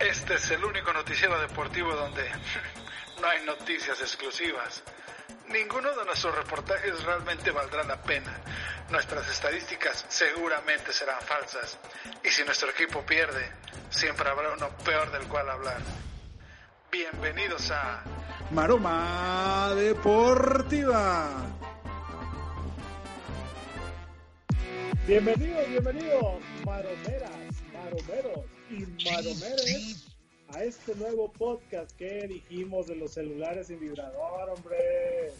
Este es el único noticiero deportivo donde no hay noticias exclusivas. Ninguno de nuestros reportajes realmente valdrá la pena. Nuestras estadísticas seguramente serán falsas. Y si nuestro equipo pierde, siempre habrá uno peor del cual hablar. Bienvenidos a Maroma Deportiva. Bienvenidos, bienvenidos, maromeras, maromeros y maromeres a este nuevo podcast que dijimos de los celulares sin vibrador, hombre.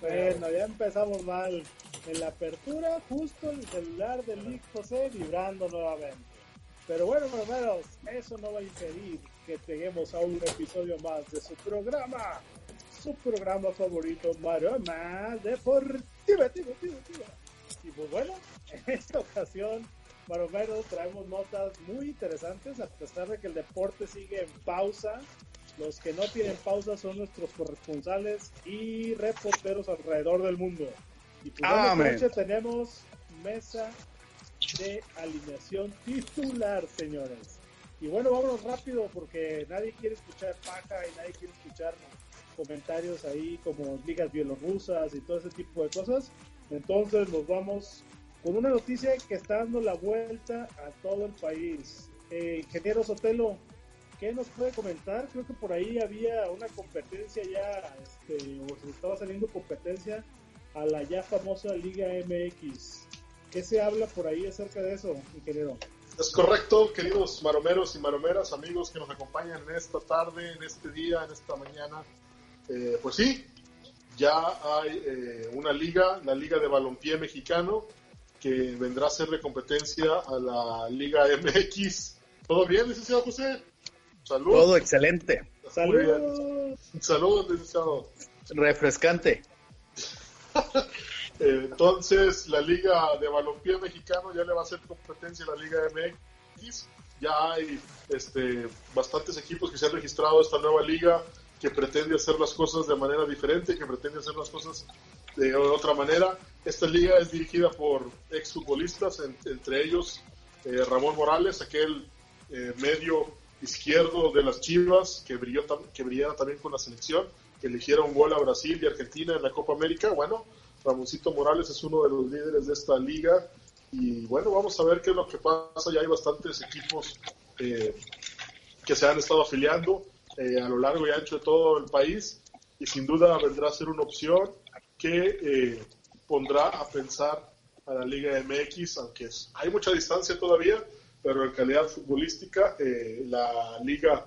Bueno, ya empezamos mal. En la apertura, justo el celular del Lick José vibrando nuevamente. Pero bueno, maromeros, eso no va a impedir que lleguemos a un episodio más de su programa, su programa favorito, Maroma Deportiva. Y pues bueno, en esta ocasión Maromeros traemos notas muy interesantes, a pesar de que el deporte sigue en pausa. Los que no tienen pausa son nuestros corresponsales y reporteros alrededor del mundo. Y pues esta noche tenemos mesa de alineación titular, señores. Y bueno, vámonos rápido porque nadie quiere escuchar paja y nadie quiere escuchar comentarios ahí como ligas bielorrusas y todo ese tipo de cosas. Entonces nos vamos con una noticia que está dando la vuelta a todo el país. Eh, ingeniero Sotelo, ¿qué nos puede comentar? Creo que por ahí había una competencia ya, este, o se estaba saliendo competencia a la ya famosa Liga MX. ¿Qué se habla por ahí acerca de eso, ingeniero? Es correcto, queridos maromeros y maromeras, amigos que nos acompañan en esta tarde, en este día, en esta mañana. Eh, pues sí, ya hay eh, una liga, la Liga de Balompié Mexicano, que vendrá a hacerle competencia a la Liga MX. ¿Todo bien, licenciado José? Salud. Todo excelente. Salud. Salud, licenciado. Refrescante. Entonces, la Liga de Balompié Mexicano ya le va a hacer competencia a la Liga MX. Ya hay este, bastantes equipos que se han registrado a esta nueva liga que pretende hacer las cosas de manera diferente, que pretende hacer las cosas de otra manera. Esta liga es dirigida por exfutbolistas, entre ellos eh, Ramón Morales, aquel eh, medio izquierdo de las Chivas que brilló que brillara también con la selección, que eligiera un gol a Brasil y Argentina en la Copa América. Bueno, Ramoncito Morales es uno de los líderes de esta liga y bueno, vamos a ver qué es lo que pasa. Ya hay bastantes equipos eh, que se han estado afiliando eh, a lo largo y ancho de todo el país y sin duda vendrá a ser una opción que eh, pondrá a pensar a la Liga MX, aunque hay mucha distancia todavía, pero en calidad futbolística eh, la Liga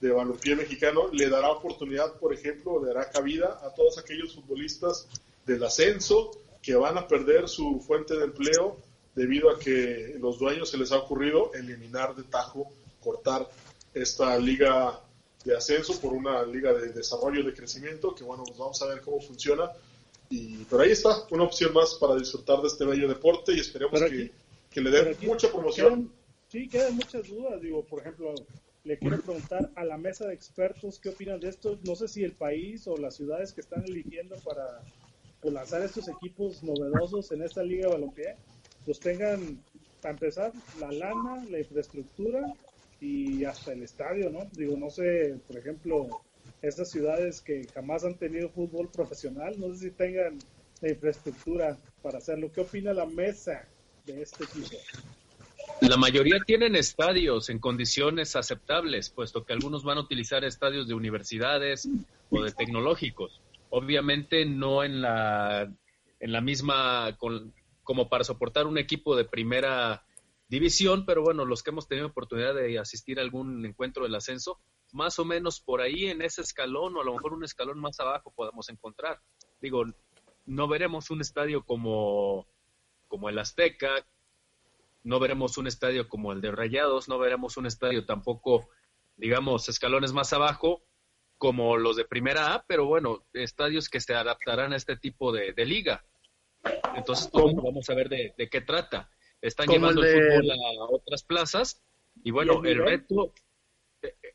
de Balompié Mexicano le dará oportunidad, por ejemplo, le dará cabida a todos aquellos futbolistas del ascenso que van a perder su fuente de empleo debido a que los dueños se les ha ocurrido eliminar de tajo, cortar esta liga de ascenso por una liga de desarrollo de crecimiento, que bueno, pues vamos a ver cómo funciona. Y, pero ahí está, una opción más para disfrutar de este bello deporte y esperemos que, que, le den mucha promoción. sí, quedan muchas dudas, digo, por ejemplo, le quiero preguntar a la mesa de expertos qué opinan de esto. No sé si el país o las ciudades que están eligiendo para pues, lanzar estos equipos novedosos en esta liga de balompié, pues tengan, para empezar, la lana, la infraestructura y hasta el estadio, ¿no? Digo, no sé, por ejemplo, estas ciudades que jamás han tenido fútbol profesional, no sé si tengan la infraestructura para hacerlo. ¿Qué opina la mesa de este equipo? La mayoría tienen estadios en condiciones aceptables, puesto que algunos van a utilizar estadios de universidades o de tecnológicos. Obviamente no en la, en la misma, como para soportar un equipo de primera división, pero bueno, los que hemos tenido oportunidad de asistir a algún encuentro del ascenso, más o menos por ahí en ese escalón o a lo mejor un escalón más abajo podemos encontrar. Digo, no veremos un estadio como, como el Azteca, no veremos un estadio como el de Rayados, no veremos un estadio tampoco, digamos, escalones más abajo como los de primera A, pero bueno, estadios que se adaptarán a este tipo de, liga. Entonces, vamos a ver de, de qué trata están llevando el, fútbol a otras plazas. Y bueno, el, reto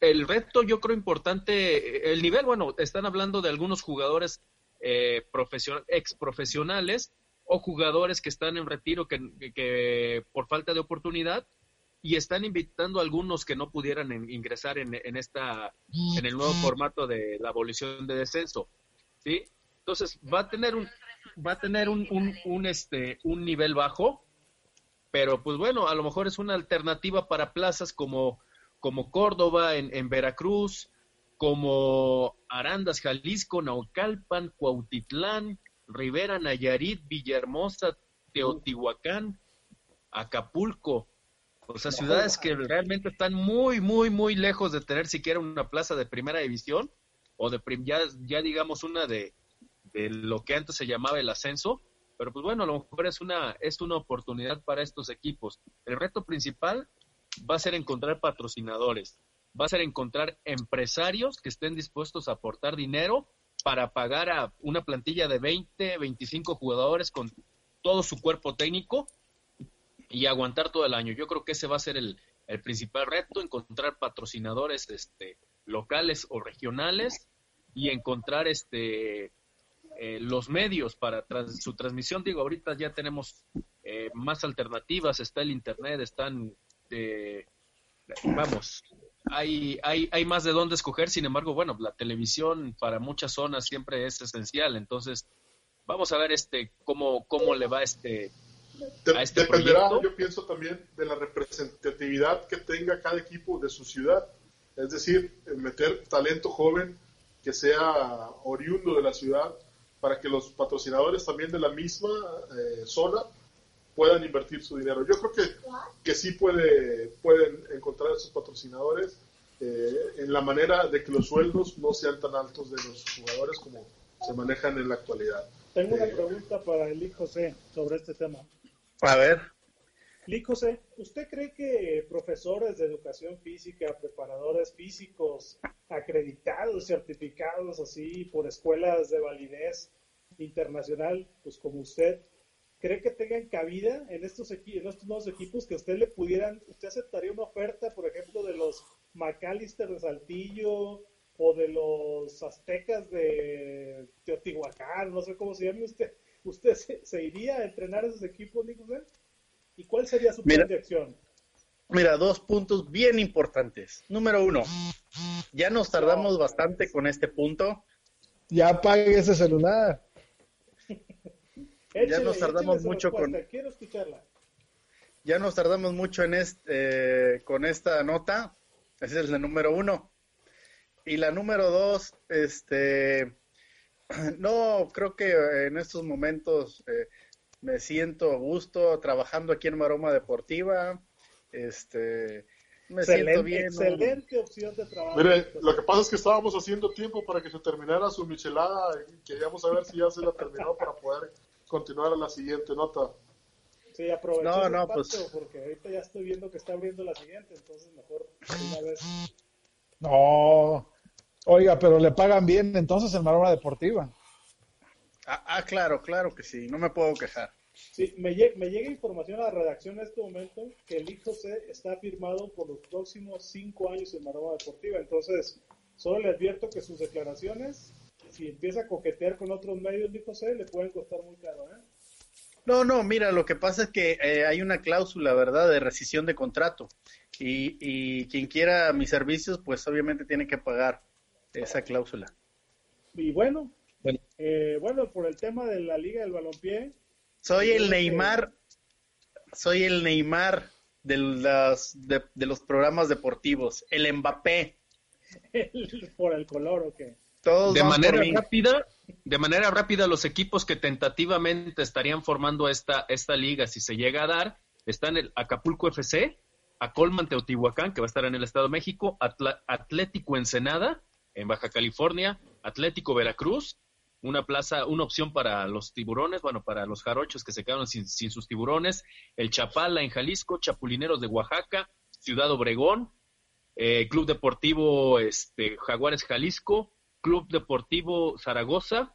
el reto yo creo importante, el nivel, bueno, están hablando de algunos jugadores eh, ex profesionales o jugadores que están en retiro que, que, por falta de oportunidad y están invitando a algunos que no pudieran ingresar en, en, esta en el nuevo formato de la abolición de descenso sí entonces va a tener un va a tener un, un, este un nivel bajo pero pues bueno a lo mejor es una alternativa para plazas como como Córdoba en, en Veracruz como Arandas Jalisco Naucalpan Cuautitlán Rivera Nayarit Villahermosa Teotihuacán Acapulco o sea, ciudades que realmente están muy, muy, muy lejos de tener siquiera una plaza de primera división o de ya, ya digamos una de, de lo que antes se llamaba el ascenso. Pero pues bueno, a lo mejor es una, es una oportunidad para estos equipos. El reto principal va a ser encontrar patrocinadores, va a ser encontrar empresarios que estén dispuestos a aportar dinero para pagar a una plantilla de 20, 25 jugadores con todo su cuerpo técnico y aguantar todo el año. Yo creo que ese va a ser el, principal reto, encontrar patrocinadores este, locales o regionales y encontrar este eh, los medios para su transmisión. Digo, ahorita ya tenemos eh, más alternativas, está el internet, están, eh, vamos, hay, hay, hay más de dónde escoger, sin embargo, bueno, la televisión para muchas zonas siempre es esencial, entonces vamos a ver este cómo, cómo le va este este dependerá, yo pienso también, de la representatividad que tenga cada equipo de su ciudad. Es decir, meter talento joven que sea oriundo de la ciudad para que los patrocinadores también de la misma eh, zona puedan invertir su dinero. Yo creo que, que sí puede, pueden encontrar esos patrocinadores eh, en la manera de que los sueldos no sean tan altos de los jugadores como se manejan en la actualidad. Tengo una eh, pregunta para el hijo José sobre este tema. A ver. José, ¿usted cree que profesores de educación física, preparadores físicos acreditados, certificados así por escuelas de validez internacional, pues como usted, cree que tengan cabida en estos, nuevos equipos que usted le pudieran, usted aceptaría una oferta, por ejemplo, de los McAllister de Saltillo o de los aztecas de Teotihuacán, no sé cómo se llame usted? ¿usted se, iría a entrenar esos equipos, Nicolás? ¿Y cuál sería su plan de acción? Mira, dos puntos bien importantes. Número uno, ya nos tardamos bastante con este punto. Ya apague ese celular. ya nos tardamos mucho con. Quiero escucharla. Ya nos tardamos mucho en este, con esta nota. Esa es la número uno. Y la número dos, este, no, creo que en estos momentos eh, me siento a gusto trabajando aquí en Maroma Deportiva. Este, me siento bien. Excelente opción de trabajo. Mire, lo que pasa es que estábamos haciendo tiempo para que se terminara su michelada y queríamos saber si ya se la terminó para poder continuar a la siguiente nota. Sí, aprovecho no, no, pues... porque ahorita ya estoy viendo que está abriendo la siguiente, entonces mejor una vez. No, Oiga, pero le pagan bien entonces en Maroma Deportiva. Ah, ah, claro, claro que sí, no me puedo quejar. Sí, me, llega información a la redacción en este momento que el hijo se está firmado por los próximos cinco años en Maroma Deportiva. Entonces, solo le advierto que sus declaraciones, si empieza a coquetear con otros medios, el hijo le pueden costar muy caro, ¿eh? No, no, mira, lo que pasa es que eh, hay una cláusula, ¿verdad?, de rescisión de contrato. Y, y quien quiera mis servicios, pues obviamente tiene que pagar esa cláusula. Y bueno, eh, bueno. por el tema de la Liga del Balompié. Soy el Neymar, soy el Neymar de, las, de, los programas deportivos, el Mbappé. por el color o qué? de manera rápida, de manera rápida los equipos que tentativamente estarían formando esta, esta liga, si se llega a dar, están el Acapulco FC, a Colman Teotihuacán, que va a estar en el Estado de México, Atlético Ensenada, en Baja California, Atlético Veracruz, una plaza, una opción para los tiburones, bueno, para los jarochos que se quedaron sin, sus tiburones, el Chapala en Jalisco, Chapulineros de Oaxaca, Ciudad Obregón, eh, Club Deportivo este, Jaguares Jalisco, Club Deportivo Zaragoza,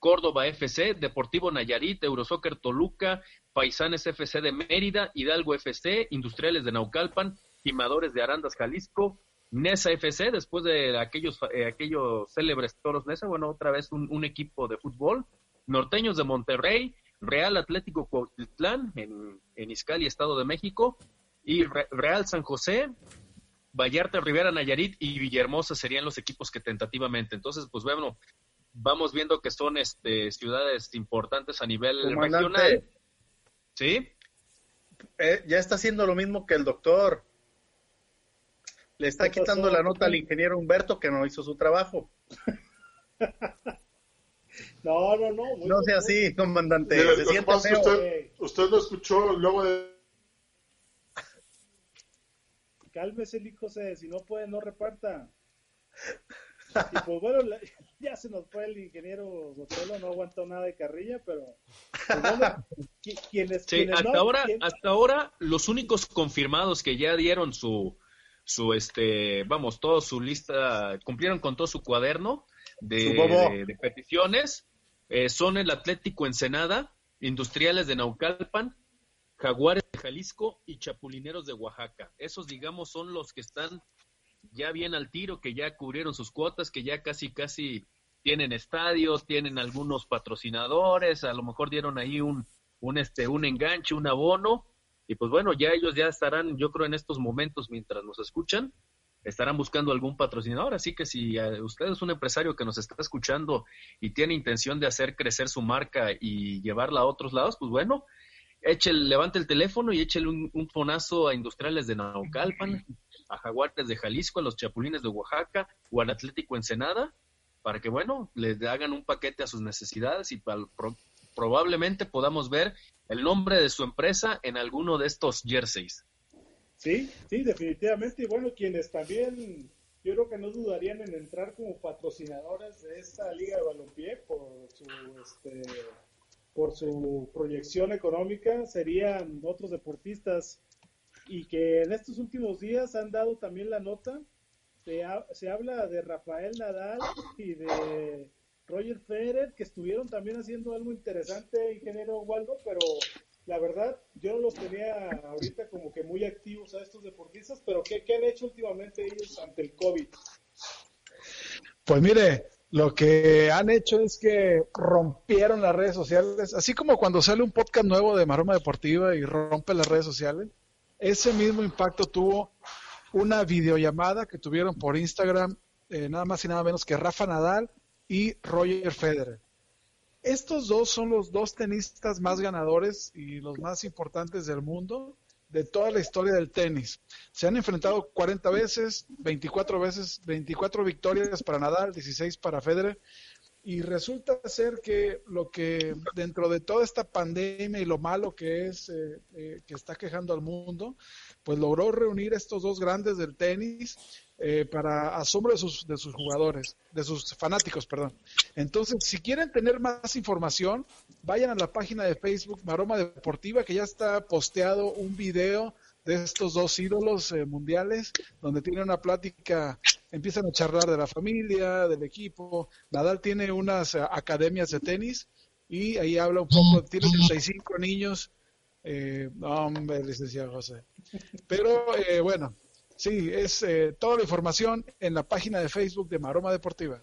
Córdoba FC, Deportivo Nayarit, Eurosoccer Toluca, Paisanes FC de Mérida, Hidalgo FC, Industriales de Naucalpan, Timadores de Arandas Jalisco, Nesa FC, después de aquellos, eh, aquellos célebres toros Nesa, bueno, otra vez un, equipo de fútbol, Norteños de Monterrey, Real Atlético Cuautitlán en, en Izcali, Estado de México, Y Real San José, Vallarta, Rivera, Nayarit y Villahermosa serían los equipos que tentativamente. Entonces, pues bueno, vamos viendo que son este, ciudades importantes a nivel regional. ¿Sí? Eh, ya está haciendo lo mismo que el doctor. Le está quitando la nota al ingeniero Humberto que no hizo su trabajo. no, no, no. no sea así, comandante. se siente Usted, usted, lo escuchó luego de... Cálmese, el hijo, si no puede, no reparta. Y pues bueno, ya se nos fue el ingeniero Sotelo, no aguantó nada de carrilla, pero pues quienes, hasta ahora, hasta ahora los únicos confirmados que ya dieron su, su este, vamos, toda su lista, cumplieron con todo su cuaderno de, de, peticiones, eh, son el Atlético Ensenada, Industriales de Naucalpan, Jaguares de Jalisco y Chapulineros de Oaxaca. Esos, digamos, son los que están ya bien al tiro, que ya cubrieron sus cuotas, que ya casi, casi tienen estadios, tienen algunos patrocinadores, a lo mejor dieron ahí un, un, este, un enganche, un abono, y pues bueno, ya ellos ya estarán, yo creo en estos momentos, mientras nos escuchan, estarán buscando algún patrocinador, así que si usted es un empresario que nos está escuchando y tiene intención de hacer crecer su marca y llevarla a otros lados, pues bueno, échele, levante el teléfono y échele un, un fonazo a Industriales de Naucalpan, a Jaguares de Jalisco, a los Chapulines de Oaxaca o al Atlético Ensenada, para que, bueno, le hagan un paquete a sus necesidades y probablemente podamos ver el nombre de su empresa en alguno de estos jerseys. Sí, sí, definitivamente. Y bueno, quienes también, yo creo que no dudarían en entrar como patrocinadores de esta liga de balompié por su, este, por su proyección económica, serían otros deportistas y que en estos últimos días han dado también la nota. Se, se habla de Rafael Nadal y de Roger Federer, que estuvieron también haciendo algo interesante, ingeniero Waldo, pero la verdad, yo no los tenía ahorita como que muy activos a estos deportistas, pero ¿qué, qué han hecho últimamente ellos ante el COVID? Pues mire, lo que han hecho es que rompieron las redes sociales, así como cuando sale un podcast nuevo de Maroma Deportiva y rompe las redes sociales, ese mismo impacto tuvo una videollamada que tuvieron por Instagram, eh, nada más y nada menos que Rafa Nadal y Roger Federer. Estos dos son los dos tenistas más ganadores y los más importantes del mundo de toda la historia del tenis. Se han enfrentado 40 veces, 24 veces, 24 victorias para Nadal, 16 para Federer y resulta ser que lo que dentro de toda esta pandemia y lo malo que es eh, eh, que está quejando al mundo, pues logró reunir estos dos grandes del tenis eh, para asombro de sus, de sus jugadores, de sus fanáticos, perdón. Entonces, si quieren tener más información, vayan a la página de Facebook Maroma Deportiva, que ya está posteado un video de estos dos ídolos mundiales, donde tiene una plática empiezan a charlar de la familia, del equipo. Nadal tiene unas eh, academias de tenis y ahí habla un poco, tiene 35 niños. Eh, hombre, licenciado José. Pero eh, bueno, sí, es eh, toda la información en la página de Facebook de Maroma Deportiva.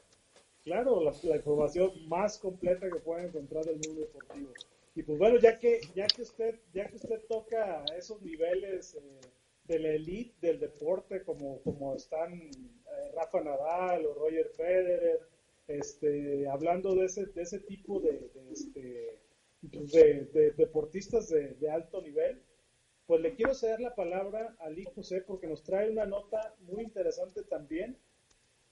Claro, la, información más completa que pueden encontrar del mundo deportivo. Y pues bueno, ya que ya que usted ya que usted toca esos niveles eh, de la elite del deporte, como, como están eh, Rafa Nadal o Roger Federer, este, hablando de ese, de ese tipo de, de, este, de deportistas de, alto nivel, pues le quiero ceder la palabra a Lee José porque nos trae una nota muy interesante también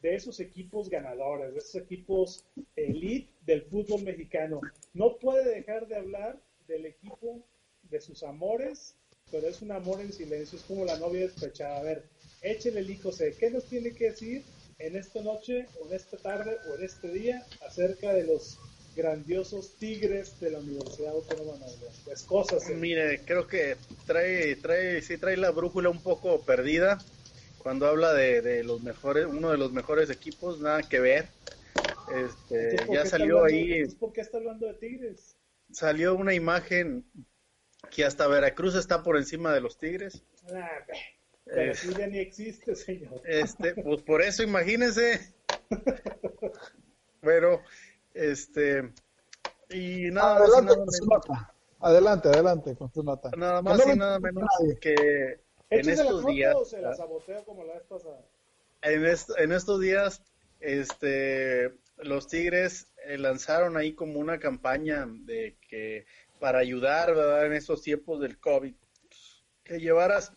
de esos equipos ganadores, de esos equipos elite del fútbol mexicano. No puede dejar de hablar del equipo de sus amores pero es un amor en silencio, es como la novia despechada. A ver, échele el hijo C. ¿Qué nos tiene que decir en esta noche, o en esta tarde, o en este día acerca de los grandiosos Tigres de la Universidad Autónoma de Nuevo Pues cosas. ¿eh? Mire, creo que trae, trae, sí trae la brújula un poco perdida cuando habla de, los mejores, uno de los mejores equipos, nada que ver. Este, ya salió ahí. ¿Por qué está hablando de Tigres? Salió una imagen que hasta Veracruz está por encima de los Tigres. Ah, Veracruz ya ni existe, señor. Este, pues por eso imagínense. Pero, este, y nada adelante, más, nada menos, adelante, adelante con tu nota. Nada más y nada menos que en estos días. O se la saboteo como la vez pasada. En, en estos días, este, los Tigres eh, lanzaron ahí como una campaña de que para ayudar, ¿verdad? En estos tiempos del COVID, que llevaras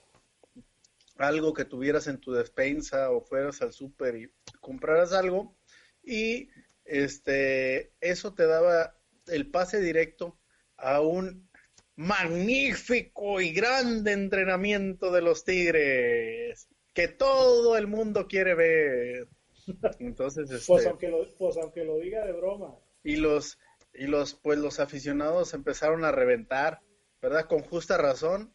algo que tuvieras en tu despensa o fueras al súper y compraras algo y este eso te daba el pase directo a un magnífico y grande entrenamiento de los Tigres que todo el mundo quiere ver. Entonces, pues, este, aunque lo, pues aunque lo diga de broma. Y los y los pues los aficionados empezaron a reventar, ¿verdad? Con justa razón,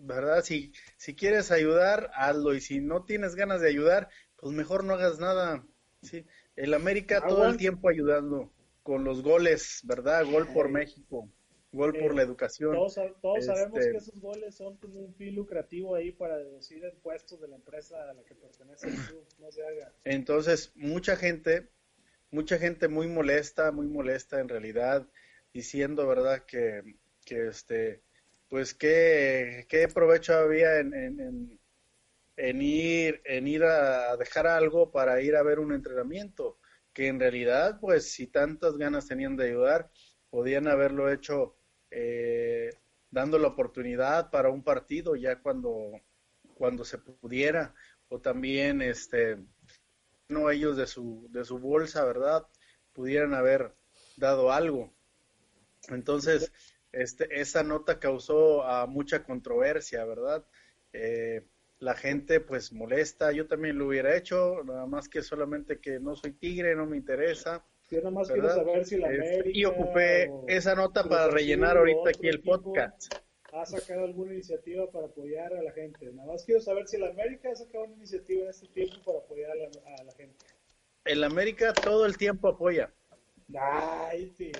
¿verdad? Si si quieres ayudar, hazlo y si no tienes ganas de ayudar, pues mejor no hagas nada. Sí, el América todo el tiempo ayudando con los goles, ¿verdad? Gol por México, gol por la educación. Todos, todos sabemos que esos goles son como un fin lucrativo ahí para deducir impuestos de la empresa a la que pertenece el club, no se haga. Entonces, mucha gente mucha gente muy molesta, muy molesta en realidad, diciendo, ¿verdad? Que, que este, pues qué, qué provecho había en, en, en, ir, en ir a dejar algo para ir a ver un entrenamiento, que en realidad, pues si tantas ganas tenían de ayudar, podían haberlo hecho eh, dando la oportunidad para un partido ya cuando, cuando se pudiera, o también este no ellos de su, de su bolsa, ¿verdad? Pudieran haber dado algo. Entonces, este, esa nota causó a mucha controversia, ¿verdad? Eh, la gente pues molesta, yo también lo hubiera hecho, nada más que solamente que no soy tigre, no me interesa. Yo nada más quiero saber si la América y ocupé esa nota para rellenar ahorita aquí el podcast. Ha sacado alguna iniciativa para apoyar a la gente. Nada más quiero saber si la América ha sacado una iniciativa en este tiempo para apoyar a la, a la gente. El América todo el tiempo apoya. Ay, sí.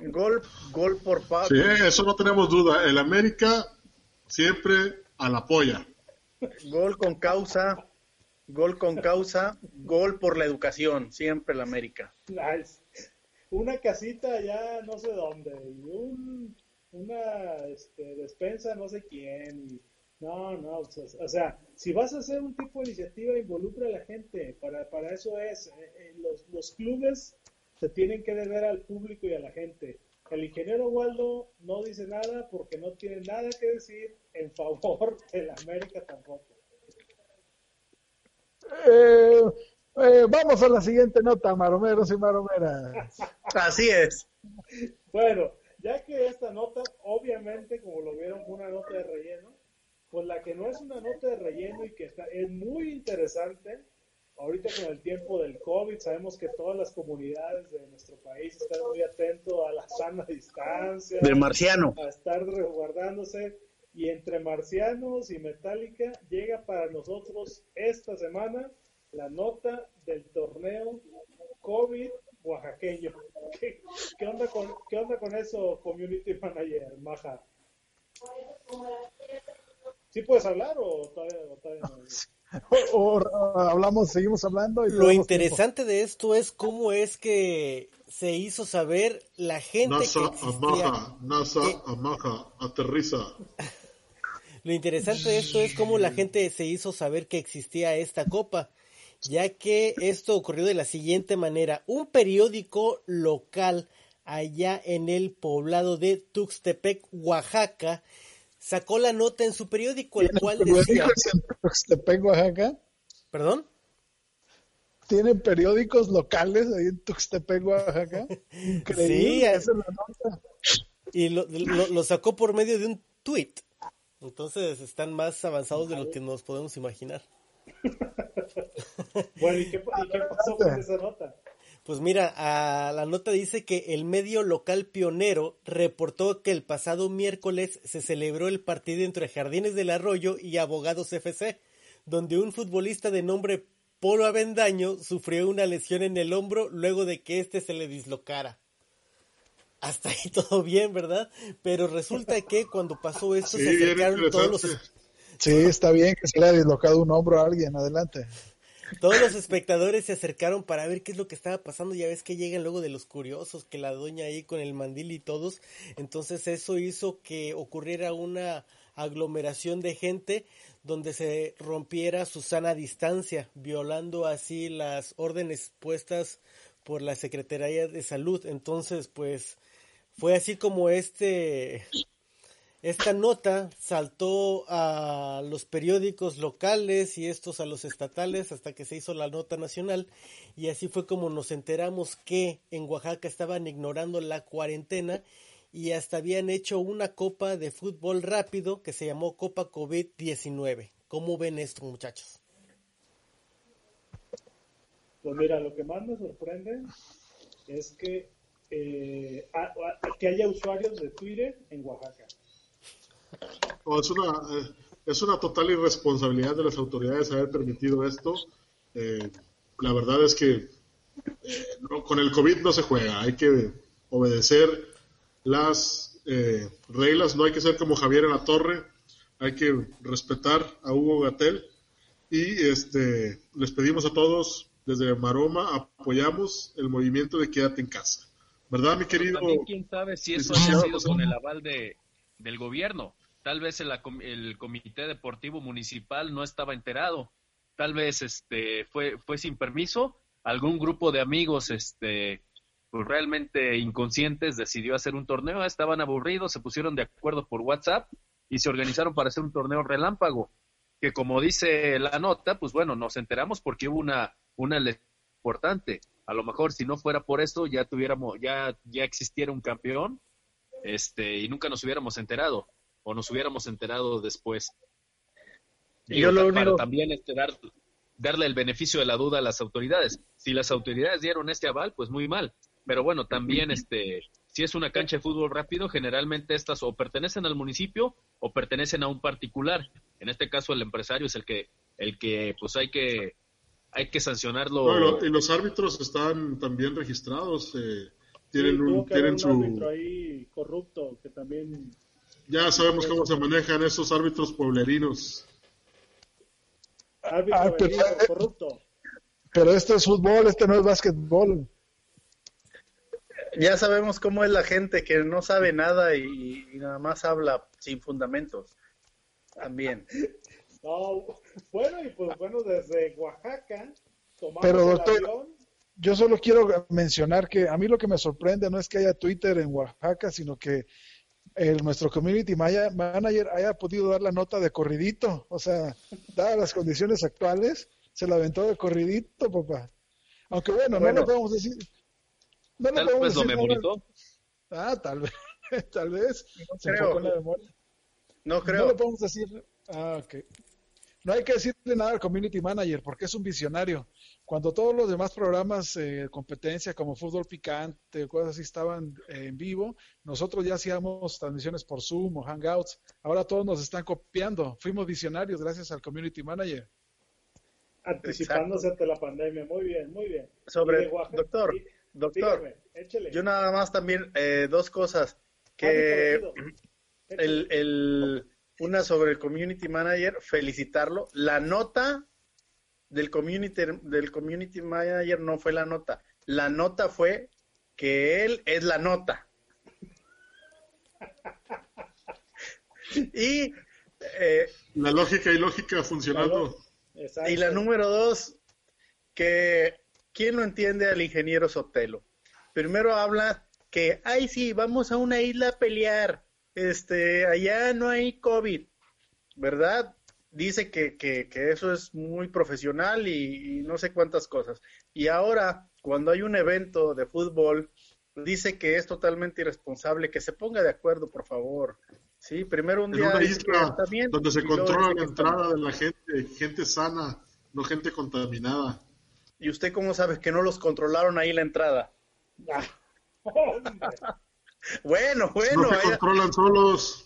Gol, gol por Pablo. Sí, eso no tenemos duda. El América siempre a la polla. Gol con causa, gol con causa, gol por la educación, siempre el América. Una casita ya no sé dónde, y un, una este, despensa no sé quién, y no, no, o sea, si vas a hacer un tipo de iniciativa, involucra a la gente, para, para eso es, eh, eh, los, los clubes se tienen que deber al público y a la gente. El ingeniero Waldo no dice nada porque no tiene nada que decir en favor de la América tampoco. Eh, eh, vamos a la siguiente nota, maromeros y maromeras. Así es. Bueno, ya que esta nota, obviamente, como lo vieron, fue una nota de relleno, pues la que no es una nota de relleno y que está, es muy interesante, ahorita con el tiempo del COVID, sabemos que todas las comunidades de nuestro país están muy atentos a la sana distancia. De marciano. A estar resguardándose. Y entre marcianos y metálica llega para nosotros esta semana la nota del torneo COVID oaxaqueño. ¿Qué, qué onda, con, qué onda con eso, Community Manager, Maja? ¿Sí puedes hablar o todavía, o todavía no? O, o, hablamos, seguimos hablando. Y Lo interesante tiempo. de esto es cómo es que se hizo saber la gente NASA, que existía. Amaja, NASA, que- Amaja, aterriza. Lo interesante de esto es cómo la gente se hizo saber que existía esta copa, ya que esto ocurrió de la siguiente manera. Un periódico local allá en el poblado de Tuxtepec, Oaxaca, sacó la nota en su periódico, el cual decía... Oaxaca? ¿Perdón? ¿Tienen periódicos locales ahí en Tuxtepec, Oaxaca? Increíble, Sí, esa es la nota. Y lo, lo- lo sacó por medio de un tweet. Entonces están más avanzados de lo que nos podemos imaginar. Bueno, ¿y qué, y qué pasó con esa nota? Pues mira, a la nota dice que el medio local pionero reportó que el pasado miércoles se celebró el partido entre Jardines del Arroyo y Abogados FC, donde un futbolista de nombre Polo Avendaño sufrió una lesión en el hombro luego de que éste se le dislocara. Hasta ahí todo bien, ¿verdad? Pero resulta que cuando pasó esto Sí, se acercaron todos los. Sí, está bien que se le haya dislocado un hombro a alguien. Adelante. Todos los espectadores se acercaron para ver qué es lo que estaba pasando. Ya ves que llegan luego de los curiosos, que la doña ahí con el mandil y todos. Entonces eso hizo que ocurriera una aglomeración de gente donde se rompiera su sana distancia, violando así las órdenes puestas por la Secretaría de Salud. Entonces, pues fue así como este esta nota saltó a los periódicos locales y estos a los estatales hasta que se hizo la nota nacional y así fue como nos enteramos que en Oaxaca estaban ignorando la cuarentena y hasta habían hecho una copa de fútbol rápido que se llamó Copa COVID-19. ¿Cómo ven esto, muchachos? Pues mira, lo que más me sorprende es que, eh, que haya usuarios de Twitter en Oaxaca. Es, una, eh, es una total irresponsabilidad de las autoridades haber permitido esto. Eh, la verdad es que con el COVID no se juega, hay que obedecer las reglas, no hay que ser como Javier en la Torre, hay que respetar a Hugo Gatel y este les pedimos a todos desde Maroma apoyamos el movimiento de quédate en casa. ¿Verdad, mi querido? También quién sabe si eso haya sido con el aval de, del gobierno. Tal vez el, comité deportivo municipal no estaba enterado. Tal vez este fue fue sin permiso. Algún grupo de amigos este pues realmente inconscientes decidió hacer un torneo, estaban aburridos, se pusieron de acuerdo por WhatsApp y se organizaron para hacer un torneo relámpago, que como dice la nota, pues bueno, nos enteramos porque hubo una una importante. A lo mejor si no fuera por esto ya tuviéramos, ya, ya existiera un campeón, este, y nunca nos hubiéramos enterado, o nos hubiéramos enterado después. Y yo lo para también este, darle el beneficio de la duda a las autoridades. Si las autoridades dieron este aval, pues muy mal. Pero bueno, también este, si es una cancha de fútbol rápido, generalmente estas o pertenecen al municipio o pertenecen a un particular. En este caso el empresario es el que, el que pues hay que hay que sancionarlo. y los árbitros están también registrados, eh, tienen un, tienen su... árbitro ahí corrupto que también... Ya sabemos cómo se manejan esos árbitros pueblerinos. Árbitro ah, pero, corrupto. Pero este es fútbol, este no es básquetbol. Ya sabemos cómo es la gente que no sabe nada y nada más habla sin fundamentos. También. bueno, y pues bueno, desde Oaxaca tomamos Pero doctor, yo solo quiero mencionar que a mí lo que me sorprende no es que haya Twitter en Oaxaca, sino que el, nuestro community manager haya podido dar la nota de corridito. O sea, dadas las condiciones actuales, se la aventó de corridito, papá. Aunque bueno, no lo podemos decir. No lo podemos decir. Ah, tal vez. tal vez. No se creo. La memoria. No creo. No lo podemos decir. Ah, ok. No hay que decirle nada al community manager porque es un visionario. Cuando todos los demás programas de competencia como fútbol picante, cosas así estaban eh, en vivo, nosotros ya hacíamos transmisiones por Zoom o Hangouts. Ahora todos nos están copiando. Fuimos visionarios gracias al community manager. Anticipándose ante la pandemia. Muy bien, muy bien. Sobre, doctor, doctor, yo nada más también eh, dos cosas. Que el, el una sobre el community manager, felicitarlo. La nota del community, del community manager no fue la nota. La nota fue que él es la nota. y eh, la lógica y lógica funcionando. Y la número dos, que ¿quién no entiende al ingeniero Sotelo? Primero habla que, ay sí, vamos a una isla a pelear este, allá no hay COVID, ¿verdad? Dice que, que, que eso es muy profesional y, no sé cuántas cosas. Y ahora, cuando hay un evento de fútbol, dice que es totalmente irresponsable, que se ponga de acuerdo, por favor. Sí, primero un día. En una isla donde se controla la entrada de la gente, gente sana, no gente contaminada. ¿Y usted cómo sabe que no los controlaron ahí la entrada? Bueno, bueno. No se controlan solos.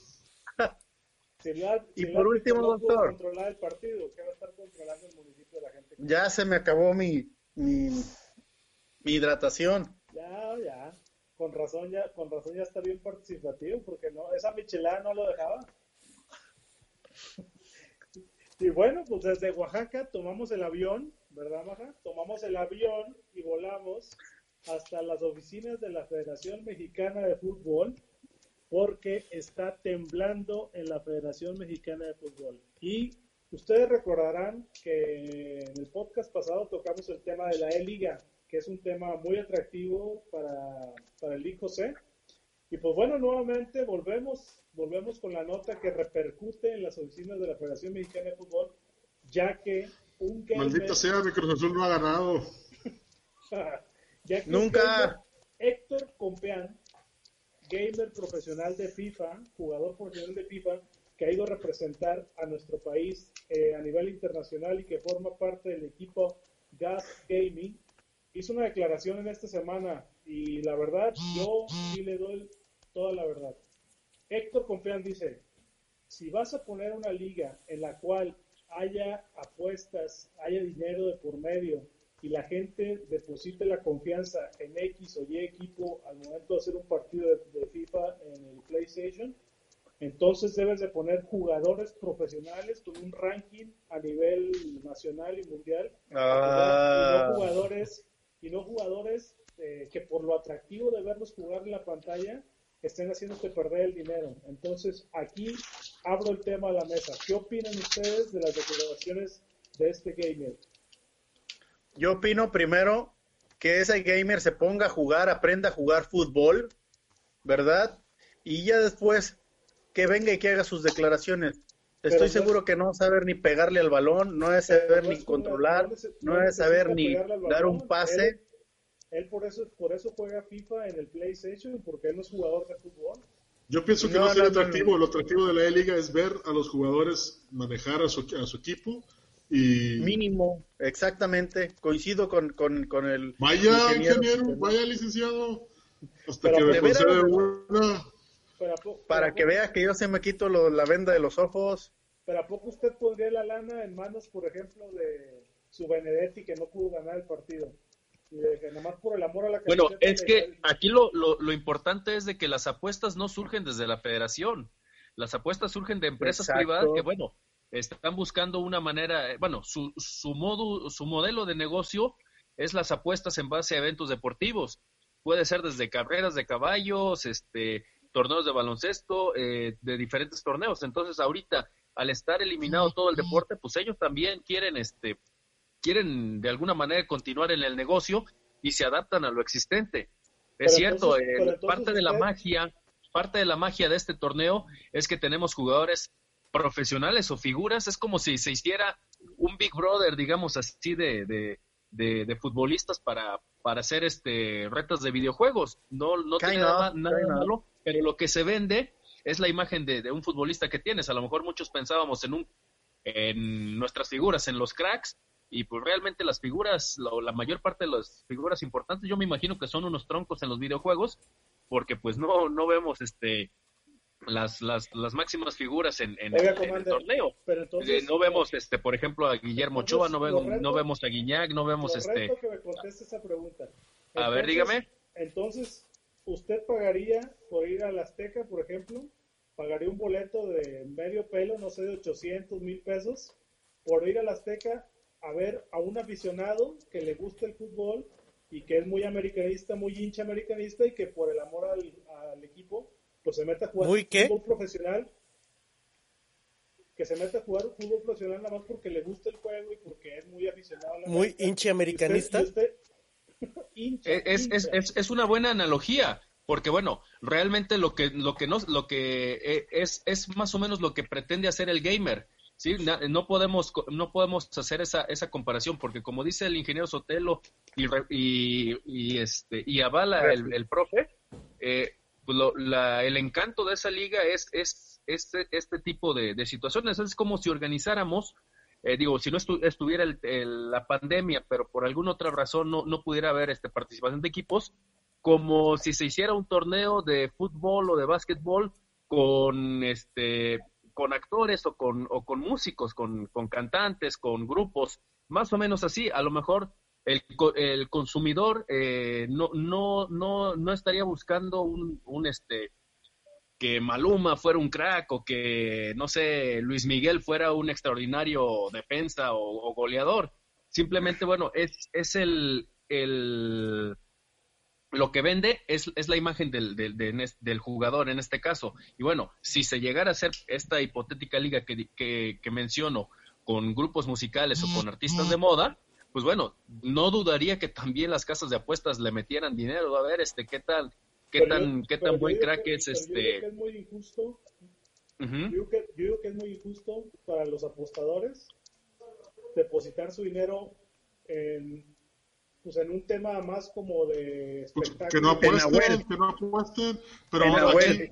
Y por último, doctor. el partido, ¿qué va a estar controlando el municipio de la gente? Ya se me acabó mi, mi, mi hidratación. Ya, ya. Con razón ya, con razón ya está bien participativo, porque no, esa michelada no lo dejaba. Y bueno, pues desde Oaxaca tomamos el avión, ¿verdad, Maja? Tomamos el avión y volamos hasta las oficinas de la Federación Mexicana de Fútbol porque está temblando en la Federación Mexicana de Fútbol. Y ustedes recordarán que en el podcast pasado tocamos el tema de la E-Liga, que es un tema muy atractivo para, para el hijo C. Y pues bueno, nuevamente volvemos, volvemos con la nota que repercute en las oficinas de la Federación Mexicana de Fútbol, ya que un gamer, Maldita sea, mi Cruz Azul no ha ganado. ya que un Nunca. gamer, Héctor Compeán, gamer profesional de FIFA, jugador profesional de FIFA, que ha ido a representar a nuestro país eh, a nivel internacional y que forma parte del equipo Gas Gaming, hizo una declaración en esta semana y la verdad, yo sí le doy toda la verdad. Héctor Compeán dice, si vas a poner una liga en la cual haya apuestas, haya dinero de por medio y la gente deposite la confianza en X o Y equipo al momento de hacer un partido de, de FIFA en el PlayStation, entonces debes de poner jugadores profesionales con un ranking a nivel nacional y mundial Ah. y no jugadores y no jugadores eh, que por lo atractivo de verlos jugar en la pantalla estén haciéndote perder el dinero. Entonces, aquí abro el tema a la mesa. ¿Qué opinan ustedes de las declaraciones de este gamer? Yo opino primero que ese gamer se ponga a jugar, aprenda a jugar fútbol, ¿verdad? Y ya después que venga y que haga sus declaraciones. Pero Estoy no- seguro que no va a saber ni pegarle al balón, no es saber no ni es- controlar, no no no es saber ni dar un pase. Él, él por eso por eso juega FIFA en el PlayStation porque él no es jugador de fútbol. Yo pienso que No, no, sería no, no, atractivo. no. Lo atractivo de la E-Liga es ver a los jugadores manejar a su, a su equipo y... Mínimo, exactamente. Coincido con, con, con el Vaya, ingeniero, que- vaya, licenciado. Hasta Pero que me una... Para que po- vea que yo se me quito lo- la venda de los ojos. Pero ¿a poco usted pondría la lana en manos, por ejemplo, de su Benedetti que no pudo ganar el partido? Y de que nada más por el amor a la Bueno, es que aquí lo, lo, lo importante es de que las apuestas no surgen desde la federación. Las apuestas surgen de empresas Exacto. privadas que, bueno, están buscando una manera, eh, bueno, su, su, modo, su modelo de negocio es las apuestas en base a eventos deportivos. Puede ser desde carreras de caballos, este, torneos de baloncesto, eh, de diferentes torneos. Entonces, ahorita, al estar eliminado todo el deporte, pues ellos también quieren, este, quieren de alguna manera continuar en el negocio y se adaptan a lo existente. Es Pero cierto, entonces- eh, parte de la magia, parte de la magia de este torneo es que tenemos jugadores profesionales o figuras, es como si se hiciera un Big Brother, digamos así, de, de, de- de futbolistas para, para hacer este retas de videojuegos. No, no tiene nada, nada malo, pero lo que se vende es la imagen de, de un futbolista que tienes. A lo mejor muchos pensábamos en un en nuestras figuras, en los cracks, y pues realmente las figuras, la, la mayor parte de las figuras importantes, yo me imagino que son unos troncos en los videojuegos, porque pues no, no vemos este las, las, las máximas figuras en, en- Oiga, en el torneo. Pero entonces, Eh, no vemos este por ejemplo a Guillermo Entonces, Ochoa, no, vemos, reto- no vemos a Guiñac, no vemos este que me conteste esa pregunta. A ver, dígame. Entonces, ¿usted pagaría por ir al Azteca, por ejemplo? ¿Pagaría un boleto de medio pelo, no sé, de 800 mil pesos, por ir al Azteca a ver a un aficionado que le gusta el fútbol y que es muy americanista, muy hincha americanista y que por el amor al, al equipo, pues se mete a jugar ¿Muy qué? fútbol profesional? Que se mete a jugar fútbol profesional nada más porque le gusta el juego y porque es muy aficionado. a la Muy Y americanista. usted- y usted- hincha, Eh, es, es, hincha. es, es una buena analogía porque bueno realmente lo que lo que no lo que eh, es es más o menos lo que pretende hacer el gamer sí no podemos no podemos hacer esa esa comparación porque como dice el ingeniero Sotelo y re- y, y, este y avala el, el profe eh, pues lo- la- el encanto de esa liga es es este este tipo de, situaciones es como si organizáramos eh, digo, si no estu- estuviera el- la pandemia, pero por alguna otra razón no, no pudiera haber este, participación de equipos, como si se hiciera un torneo de fútbol o de básquetbol con este con actores o con, o con músicos, con, con cantantes, con grupos, más o menos así. A lo mejor el, el consumidor eh, no, no, no, no estaría buscando un, un este que Maluma fuera un crack o que, no sé, Luis Miguel fuera un extraordinario defensa o, o goleador. Simplemente, bueno, es, es el, el, lo que vende es, es la imagen del, del, del, jugador en este caso. Y bueno, si se llegara a hacer esta hipotética liga que, que, que menciono con grupos musicales o con artistas de moda, pues bueno, no dudaría que también las casas de apuestas le metieran dinero. A ver, este, qué tal, qué tan, qué tan buen crack es este. Yo es muy injusto. yo, digo que, yo digo que es muy injusto para los apostadores depositar su dinero en pues en un tema más como de pues, espectáculo. que no apuesten, que no apuesten, pero,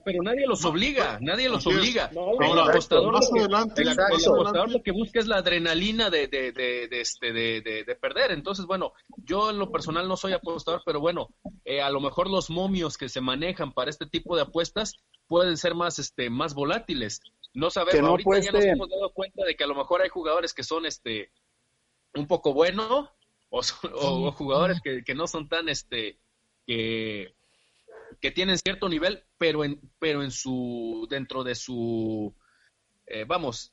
pero nadie los obliga, nadie los obliga. el, apostador, lo que, adelante, el, apostador lo que busca es la adrenalina de, de, de, de este, de, perder. Entonces, bueno, yo en lo personal no soy apostador, pero bueno, eh, a lo mejor los momios que se manejan para este tipo de apuestas pueden ser más, este, más volátiles. No sabemos, no ahorita ya nos hemos dado cuenta de que a lo mejor hay jugadores que son, este, un poco buenos o, jugadores que, que, no son tan este que, que tienen cierto nivel pero en pero en su dentro de su eh, vamos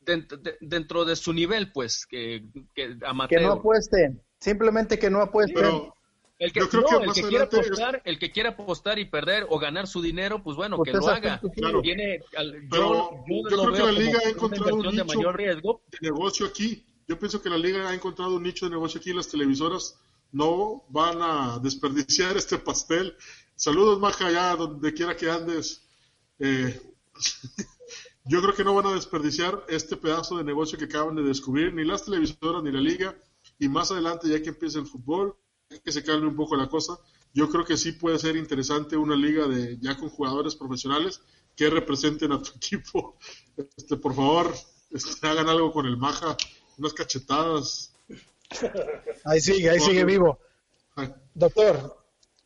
dentro de, dentro de su nivel pues que que que no apuesten simplemente que no apuesten. El que, no, el que quiera apostar, el que quiera apostar y perder o ganar su dinero, pues bueno, pues que lo haga. Tiene, yo, creo que la liga ha encontrado un nicho de mayor riesgo. de negocio aquí yo pienso que la liga ha encontrado un nicho de negocio aquí, las televisoras no van a desperdiciar este pastel. Saludos, Maja, allá donde quiera que andes. Eh, yo creo que no van a desperdiciar este pedazo de negocio que acaban de descubrir, ni las televisoras ni la liga. Y más adelante, ya que empiece el fútbol, que se calme un poco la cosa, yo creo que sí puede ser interesante una liga de ya con jugadores profesionales que representen a tu equipo. Este, por favor, este, hagan algo con el Maja unas cachetadas. Ahí sigue, ahí sigue vivo. Doctor.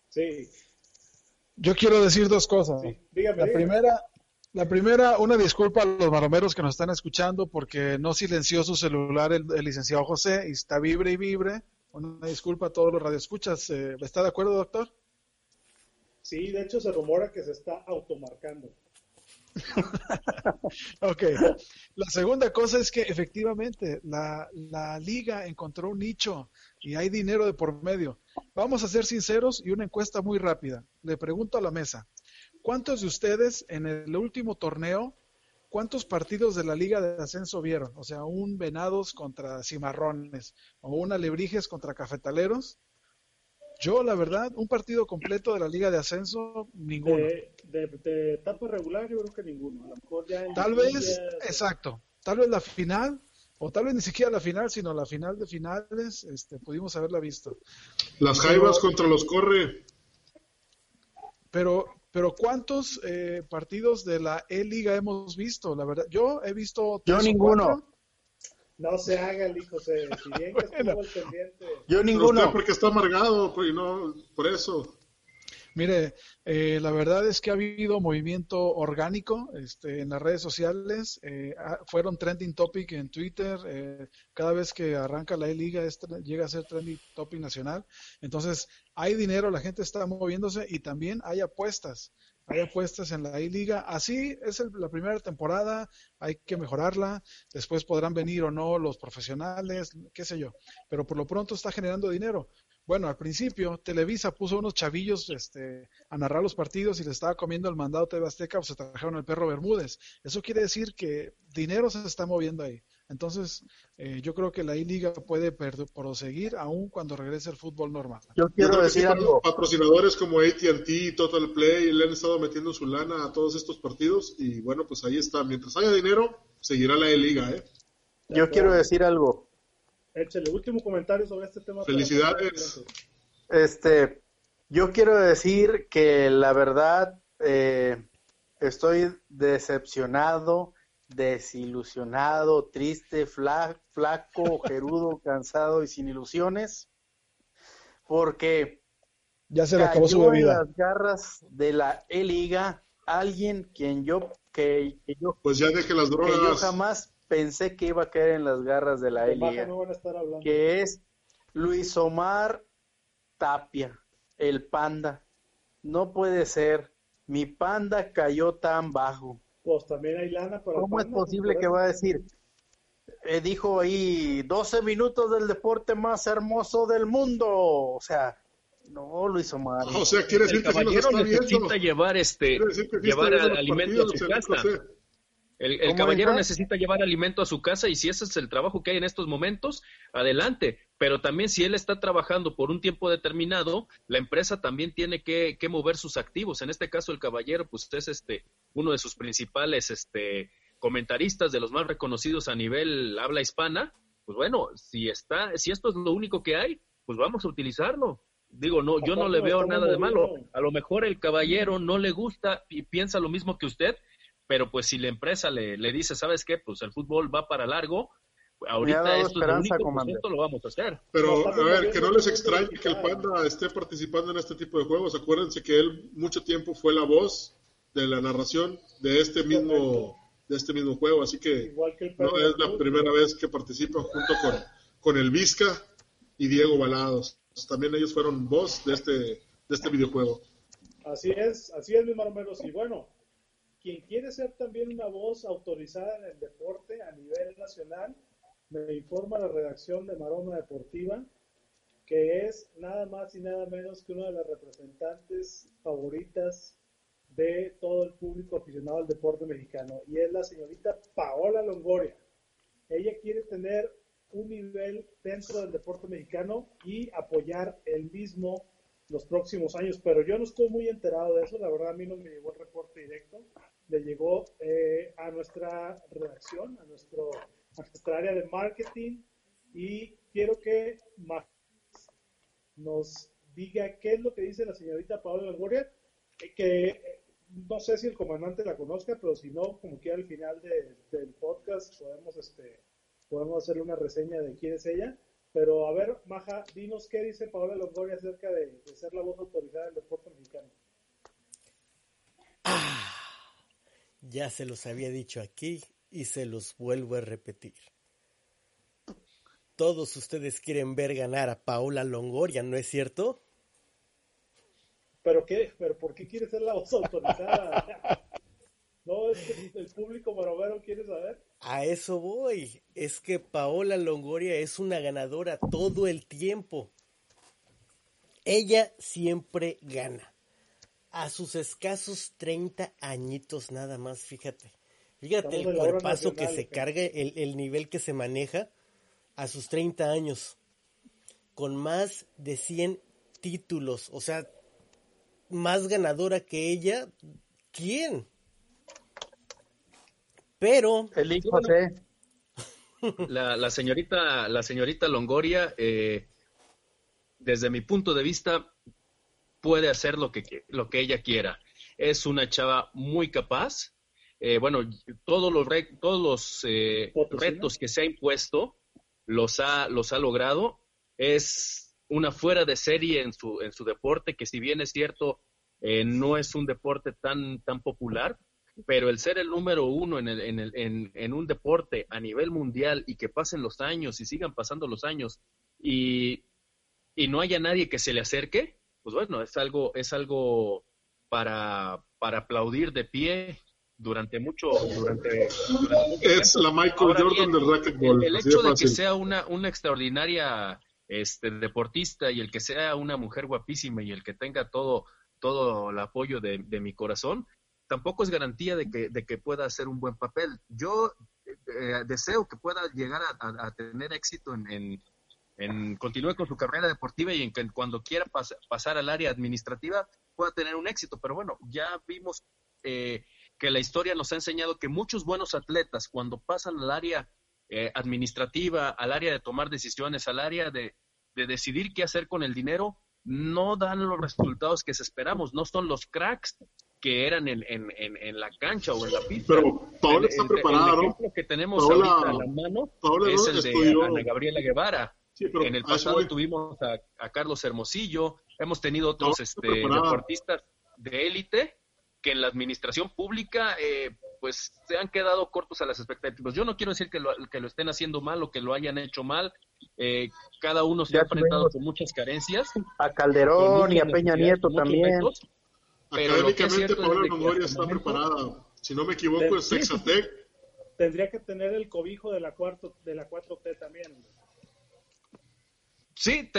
Sí. Yo quiero decir dos cosas. la primera, la primera, una disculpa a los maromeros que nos están escuchando porque no silenció su celular el, licenciado José y está vibre y vibre. Una disculpa a todos los radioescuchas. Eh, ¿Está de acuerdo, doctor? Sí, de hecho se rumora que se está automarcando. ok. La segunda cosa es que efectivamente la, la, liga encontró un nicho y hay dinero de por medio. Vamos a ser sinceros y una encuesta muy rápida. Le pregunto a la mesa, ¿cuántos de ustedes en el último torneo, cuántos partidos de la liga de ascenso vieron? O sea, un Venados contra Cimarrones o un Alebrijes contra Cafetaleros yo, la verdad, un partido completo de la Liga de Ascenso, ninguno. De, de, etapa regular, yo creo que ninguno. A lo mejor ya tal vez, exacto. Tal vez la final, o tal vez ni siquiera la final, sino la final de finales, este, pudimos haberla visto. Las Jaivas contra los Corre. Pero, pero ¿cuántos eh, partidos de la E-Liga hemos visto? La verdad, yo he visto. Yo ninguno. No se haga el hijo, se, si bien que estuvo el pendiente. Yo ninguno. porque está amargado, pues, no, por eso. Mire, eh, la verdad es que ha habido movimiento orgánico este, en las redes sociales. Eh, fueron trending topic en Twitter. Eh, cada vez que arranca la E-Liga llega a ser trending topic nacional. Entonces, hay dinero, la gente está moviéndose y también hay apuestas hay apuestas en la I-Liga. Así es la primera temporada, hay que mejorarla. Después podrán venir o no los profesionales, qué sé yo. Pero por lo pronto está generando dinero. Bueno, al principio Televisa puso unos chavillos este, a narrar los partidos y le estaba comiendo el mandado TV Azteca, pues se trajeron el perro Bermúdez. Eso quiere decir que dinero se está moviendo ahí. Entonces, eh, yo creo que la I-Liga puede proseguir aún cuando regrese el fútbol normal. Yo quiero decir algo. Patrocinadores como AT&T, Total Play, le han estado metiendo su lana a todos estos partidos y bueno, pues ahí está. Mientras haya dinero, seguirá la I-Liga, ¿eh? Yo quiero decir algo. Échale, último comentario sobre este tema. Felicidades. Este, yo quiero decir que la verdad eh, estoy decepcionado desilusionado, triste, flaco, gerudo, cansado y sin ilusiones, porque ya se le acabó su vida. En las garras de la E-Liga alguien quien yo que, yo pues ya deje las drogas. Que yo jamás pensé que iba a caer en las garras de la E-Liga, que es Luis Omar Tapia, el panda. No puede ser, mi panda cayó tan bajo pues también hay lana para ¿Cómo es posible que va a decir? Eh, dijo ahí 12 minutos del deporte más hermoso del mundo. O sea, No, lo hizo mal. O sea, quiere decir El que los caballero está viendo. necesita llevar este llevar está viendo los alimento a su casa. José. El, el ¿Cómo caballero necesita llevar alimento a su casa y si ese es el trabajo que hay en estos momentos, adelante. Pero también si él está trabajando por un tiempo determinado, la empresa también tiene que, que mover sus activos. En este caso, el caballero, pues es este uno de sus principales este, comentaristas de los más reconocidos a nivel habla hispana. Pues bueno, si está, si esto es lo único que hay, pues vamos a utilizarlo. Digo, no, yo no le veo nada de malo. A lo mejor el caballero no le gusta y piensa lo mismo que usted, pero pues si la empresa le, le dice, ¿sabes qué? Pues el fútbol va para largo, ahorita esto es lo esperanza, único, pues esto lo vamos a hacer. Pero, a ver, que no les extrañe que el. Panda esté participando en este tipo de juegos. Acuérdense que él mucho tiempo fue la voz de la narración de este mismo de este mismo juego, así que Igual que el no es la primera vez que participa junto con, con el Vizca y Diego Balados. También ellos fueron voz de este, de este videojuego. Así es, así es, mis maromeros. Y bueno, quien quiere ser también una voz autorizada en el deporte a nivel nacional, me informa la redacción de Maroma Deportiva, que es nada más y nada menos que una de las representantes favoritas de todo el público aficionado al deporte mexicano, y es la señorita Paola Longoria. Ella quiere tener un nivel dentro del deporte mexicano y apoyar el mismo los próximos años, pero yo no estoy muy enterado de eso, la verdad a mí no me llegó el reporte directo, le llegó eh, a nuestra redacción, a, nuestro, a nuestra área de marketing y quiero que Max nos diga qué es lo que dice la señorita Paola Longoria, eh, que eh, no sé si el comandante la conozca, pero si no, como que al final de- del podcast podemos, este, podemos hacerle una reseña de quién es ella. Pero a ver, Maja, dinos qué dice Paola Longoria acerca de, de ser la voz autorizada del deporte mexicano. Ya se los había dicho aquí y se los vuelvo a repetir. Todos ustedes quieren ver ganar a Paola Longoria, ¿no es cierto? ¿Pero qué? ¿Pero por qué quiere ser la voz autorizada? no, es que el público maromero quiere saber. A eso voy. Es que Paola Longoria es una ganadora todo el tiempo. Ella siempre gana. A sus escasos 30 añitos nada más, fíjate. Fíjate Estamos el cuerpazo que se ¿eh? carga, el, el nivel que se maneja a sus 30 años. Con más de 100 títulos. O sea, más ganadora que ella. ¿Quién? Pero El hijo José. La, la señorita, la señorita Longoria, eh, desde mi punto de vista, puede hacer lo que, lo que ella quiera. Es una chava muy capaz. Eh, bueno, todos los, re- todos los eh, retos que se ha impuesto los ha, los ha logrado. Es una fuera de serie en su, en su deporte, que si bien es cierto, eh, no es un deporte tan, tan popular, pero el ser el número uno en, el- en, el- en- en un deporte a nivel mundial y que pasen los años y sigan pasando los años y, y no haya nadie que se le acerque, pues bueno, es algo, es algo para, para aplaudir de pie durante mucho, durante, durante mucho Es la Michael Ahora Jordan bien, del racquetball. el, el de hecho de que sea una, una extraordinaria este, deportista y el que sea una mujer guapísima y el que tenga todo, todo el apoyo de, de mi corazón, tampoco es garantía de que, de que pueda hacer un buen papel. Yo eh, deseo que pueda llegar a, a- a tener éxito en, en, en- continúe con su carrera deportiva y en que cuando quiera pas- pasar al área administrativa pueda tener un éxito. Pero bueno, ya vimos eh, que la historia nos ha enseñado que muchos buenos atletas cuando pasan al área eh, administrativa, al área de tomar decisiones, al área de, de decidir qué hacer con el dinero, no dan los resultados que esperamos, no son los cracks que eran en, en, en, en la cancha o en la pista. Pero Paola está preparada, el ejemplo que tenemos Paola- ahorita a la mano Paola es el de estudió- Ana Gabriela Guevara. Sí, pero En el a eso pasado tuvimos a, a Carlos Hermosillo, hemos tenido otros No, este, deportistas de élite que en la administración pública eh, pues se han quedado cortos a las expectativas. Yo no quiero decir que lo, que lo estén haciendo mal o que lo hayan hecho mal. Eh, cada uno se Ya ha enfrentado con muchas carencias. A Calderón y a Peña Nieto también. retos, Académicamente que Longoria está preparada. Si no me equivoco, es Sí. Sexatec. Tendría que tener el cobijo de la, cuarto, de la 4T también. Sí,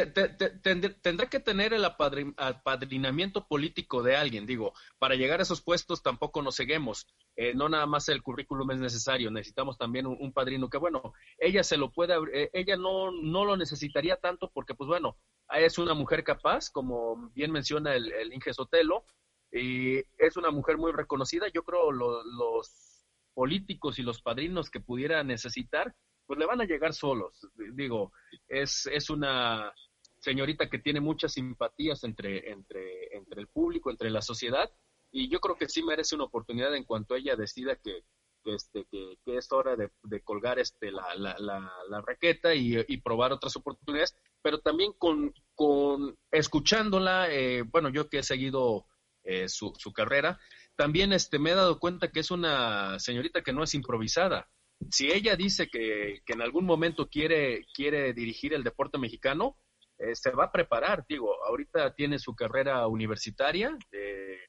tendrá que tener el apadrinamiento político de alguien, digo, para llegar a esos puestos tampoco nos seguimos, eh, no nada más el currículum es necesario, necesitamos también un, padrino que, bueno, ella se lo puede, eh, ella no, no lo necesitaría tanto porque, pues bueno, es una mujer capaz, como bien menciona el, el Inge Sotelo, y es una mujer muy reconocida, yo creo los políticos y los padrinos que pudiera necesitar, pues le van a llegar solos. Digo, es, es una señorita que tiene muchas simpatías entre, entre, entre el público, entre la sociedad, y yo creo que sí merece una oportunidad en cuanto ella decida que, este, que, es hora de, colgar este, la, la, la, raqueta y, probar otras oportunidades, pero también con, con escuchándola, eh, bueno, yo que he seguido eh, su, su carrera, también este, me he dado cuenta que es una señorita que no es improvisada si ella dice que, en algún momento quiere, quiere dirigir el deporte mexicano, eh, se va a preparar. Digo, ahorita tiene su carrera universitaria, eh,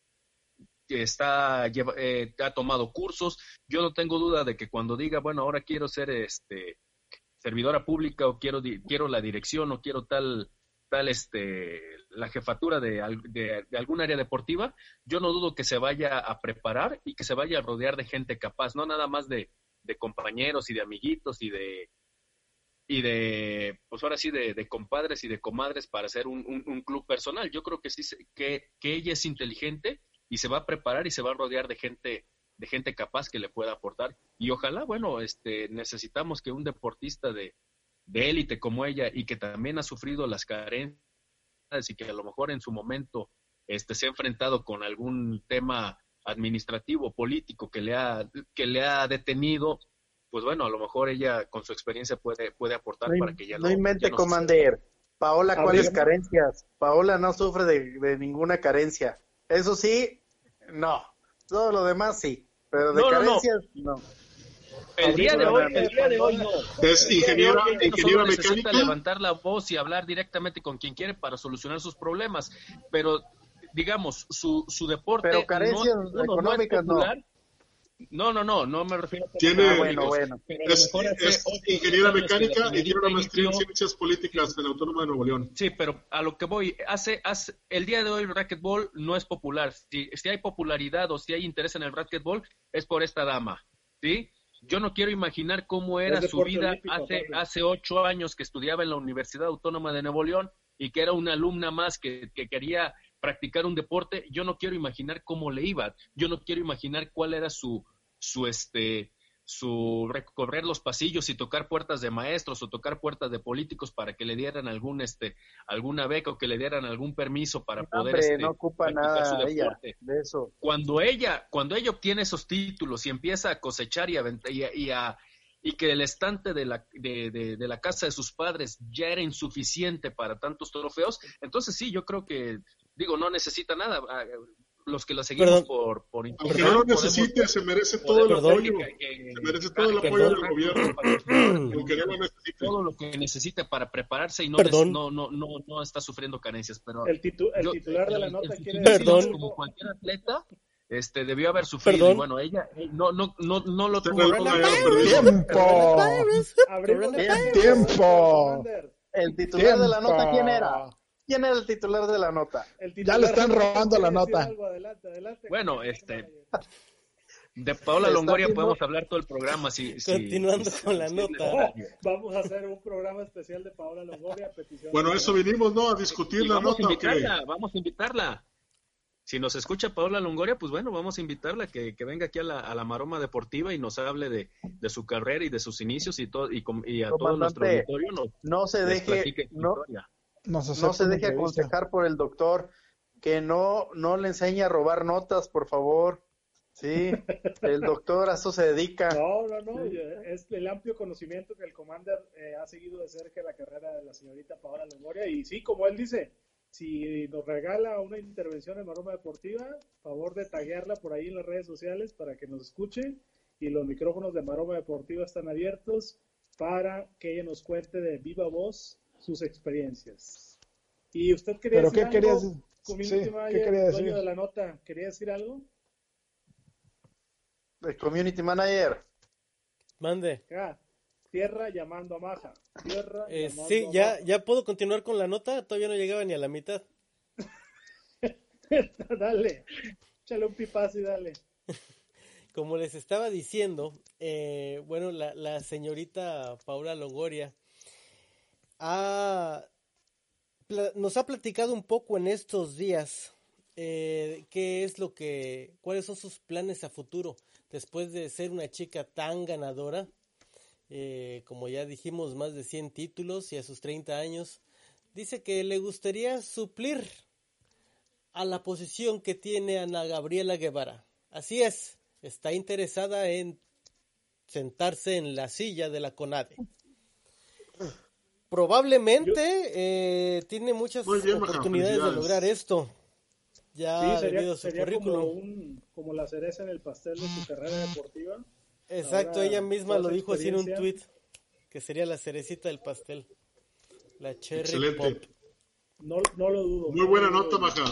está, eh, ha tomado cursos. Yo no tengo duda de que cuando diga, bueno, ahora quiero ser este servidora pública o quiero, quiero la dirección o quiero tal, tal este, la jefatura de, de, de, algún área deportiva, yo no dudo que se vaya a preparar y que se vaya a rodear de gente capaz, no nada más de, de compañeros y de amiguitos y de y de pues ahora sí de, compadres y de comadres para hacer un, un, club personal. Yo creo que sí que, que ella es inteligente y se va a preparar y se va a rodear de gente de gente capaz que le pueda aportar. Y ojalá bueno este necesitamos que un deportista de de élite como ella y que también ha sufrido las carencias y que a lo mejor en su momento este se ha enfrentado con algún tema administrativo, político que le ha, que le ha detenido, pues bueno, a lo mejor ella con su experiencia puede, puede aportar para que ya no. No invente, Commander. Paola, ¿cuáles carencias? Paola no sufre de, ninguna carencia. Eso sí, no. Todo lo demás sí. Pero de carencias, no. El día de hoy, el día de hoy no. Es ingeniera necesita levantar la voz y hablar directamente con quien quiere para solucionar sus problemas, pero digamos, su, su deporte Pero carencias no, económicas no, no. No, no, no, me refiero a... Tiene, ah, bueno, bueno. Es, es ingeniera mecánica y tiene una maestría en ciencias políticas en la Autónoma de Nuevo León. Sí, pero a lo que voy, hace, hace el día de hoy el racquetball no es popular. Si, si hay popularidad o si hay interés en el racquetball, es por esta dama, ¿sí? Yo no quiero imaginar cómo era su vida hace, hace ocho años que estudiaba en la Universidad Autónoma de Nuevo León y que era una alumna más que, que quería practicar un deporte, yo no quiero imaginar cómo le iba, yo no quiero imaginar cuál era su, su, este, su recorrer los pasillos y tocar puertas de maestros o tocar puertas de políticos para que le dieran algún, este, alguna beca o que le dieran algún permiso para poder, este, no ocupa nada ella de eso. Cuando ella, cuando ella obtiene esos títulos y empieza a cosechar y a, y a, y que el estante de la, de, de, de, la casa de sus padres ya era insuficiente para tantos trofeos, entonces sí, yo creo que digo, no necesita nada. Ah, los que la seguimos por, por Aunque no lo necesite, se merece todo el apoyo. se merece todo el apoyo del gobierno. Aunque no lo necesite. Todo lo que necesita para prepararse y no, no, no, no, no está sufriendo carencias. Pero el, el titular de la nota quiere decir como cualquier atleta este debió haber sufrido y bueno ella eh, no no no no lo tuvo tiempo. tiempo. El titular de la nota quién era ¿Quién era el titular de la nota? ya le están robando la nota. bueno, este. De Paola Longoria podemos hablar todo el programa. Si, Continuando con la nota. vamos a hacer un programa especial de Paola Longoria. Petición bueno, eso vinimos, ¿no? A discutir la vamos nota. A invitarla, Vamos a invitarla. Si nos escucha Paola Longoria, pues bueno, vamos a invitarla que, que venga aquí a la, a la, Maroma Deportiva y nos hable de, de, su carrera y de sus inicios y, todo, y, y a todo nuestro auditorio. no se deje, no, no se deje aconsejar por el doctor, que no, no le enseñe a robar notas, por favor. Sí, el doctor a eso se dedica. No, no, no, es el amplio conocimiento que el Commander eh, ha seguido de cerca la carrera de la señorita Paola Longoria. Y sí, como él dice, si nos regala una intervención en Maroma Deportiva, favor de taguearla por ahí en las redes sociales para que nos escuche. Y los micrófonos de Maroma Deportiva están abiertos para que ella nos cuente de viva voz sus experiencias. ¿Y usted quería ¿Pero decir qué algo? Sí, Manager, ¿qué quería decir? de la nota, ¿quería decir algo? El Community Manager. Mande. Ah, Tierra llamando a Maja. Tierra Eh, llamando sí, a ya, Maja. ya puedo continuar con la nota. Todavía no llegaba ni a la mitad. dale, échale un pipazo y dale. Como les estaba diciendo, eh, bueno, la, la señorita Paula Longoria ha, nos ha platicado un poco en estos días eh, qué es lo que, cuáles son sus planes a futuro después de ser una chica tan ganadora, eh, como ya dijimos, más de 100 títulos y a sus 30 años, dice que le gustaría suplir a la posición que tiene Ana Gabriela Guevara. Así es, está interesada en sentarse en la silla de la CONADE. Probablemente eh, tiene muchas Maja, oportunidades de lograr esto. Ya Sí, debido sería, a su sería como, currículum. un, como la cereza en el pastel de su carrera deportiva. Exacto, ahora, ella misma lo dijo así en un tweet, que sería la cerecita del pastel. La cherry Excelente. pop. No, no lo dudo. Muy buena nota. Maja.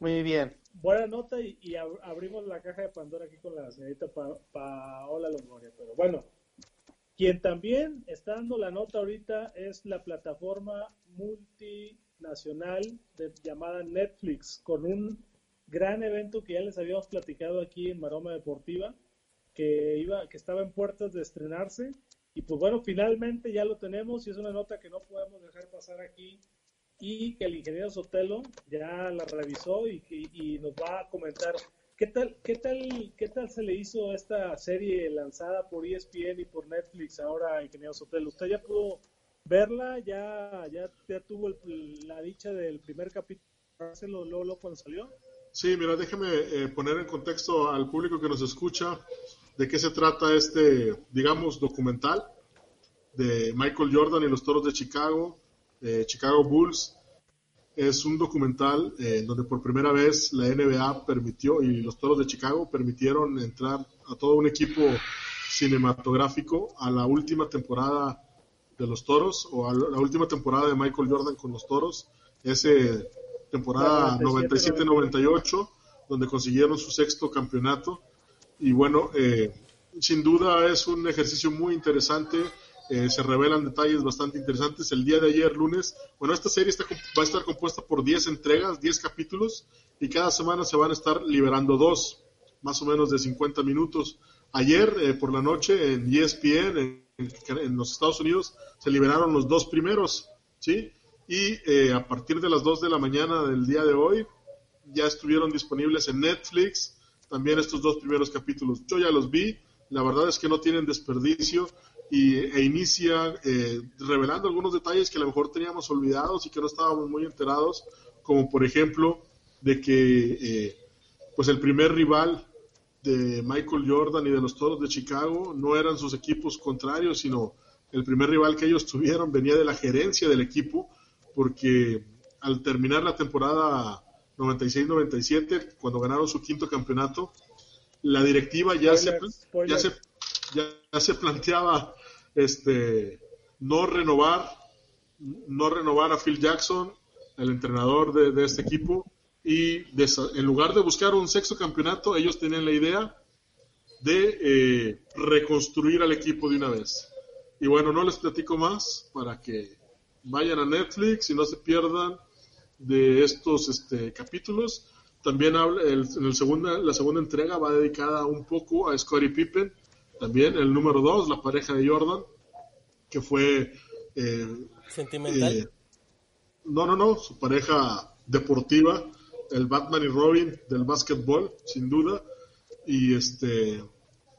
Muy bien. Buena nota y, y ab- abrimos la caja de Pandora aquí con la señorita Pa- Paola Longoria. Pero bueno, quien también está dando la nota ahorita es la plataforma multinacional de- llamada Netflix, con un gran evento que ya les habíamos platicado aquí en Maroma Deportiva, que iba, que estaba en puertas de estrenarse. Y pues bueno, finalmente ya lo tenemos y es una nota que no podemos dejar pasar aquí y que el ingeniero Sotelo ya la revisó y, que- y nos va a comentar qué tal, qué tal, qué tal se le hizo esta serie lanzada por ESPN y por Netflix ahora, ingeniero Sotelo. ¿Usted ya pudo verla? ¿Ya, ya, ya tuvo la dicha del primer capítulo? ¿Luego, luego, luego cuando salió? Sí, mira, déjeme eh, poner en contexto al público que nos escucha de qué se trata este, digamos, documental de Michael Jordan y los Toros de Chicago, eh, Chicago Bulls. Es un documental eh, donde por primera vez la NBA permitió y los Toros de Chicago permitieron entrar a todo un equipo cinematográfico a la última temporada de los Toros o a la última temporada de Michael Jordan con los Toros. Ese temporada 97, 97-98, donde consiguieron su sexto campeonato. Y bueno, eh, sin duda es un ejercicio muy interesante. Eh, se revelan detalles bastante interesantes. El día de ayer, lunes, bueno, esta serie va a estar compuesta por 10 entregas, 10 capítulos, y cada semana se van a estar liberando dos, más o menos de 50 minutos. Ayer, eh, por la noche, en ESPN, en, en los Estados Unidos, se liberaron los dos primeros, ¿sí? Y eh, a partir de las 2 de la mañana del día de hoy, ya estuvieron disponibles en Netflix también estos dos primeros capítulos. Yo ya los vi, la verdad es que no tienen desperdicio y, e inicia eh, revelando algunos detalles que a lo mejor teníamos olvidados y que no estábamos muy enterados, como por ejemplo de que eh, pues el primer rival de Michael Jordan y de los Toros de Chicago no eran sus equipos contrarios, sino el primer rival que ellos tuvieron venía de la gerencia del equipo, porque al terminar la temporada 96-97, cuando ganaron su quinto campeonato, la directiva ya se, Spoilers, spoilers. ya se, ya, se planteaba este, no renovar, no renovar a Phil Jackson, el entrenador de, este equipo, y en lugar de buscar un sexto campeonato, ellos tenían la idea de eh, reconstruir al equipo de una vez. Y bueno, no les platico más para que vayan a Netflix y no se pierdan de estos este, capítulos. También habla, el, en el segunda, la segunda entrega va dedicada un poco a Scottie Pippen, también el número dos, la pareja de Jordan, que fue eh, Sentimental. eh, no, no, no, su pareja deportiva, el Batman y Robin del básquetbol, sin duda. Y este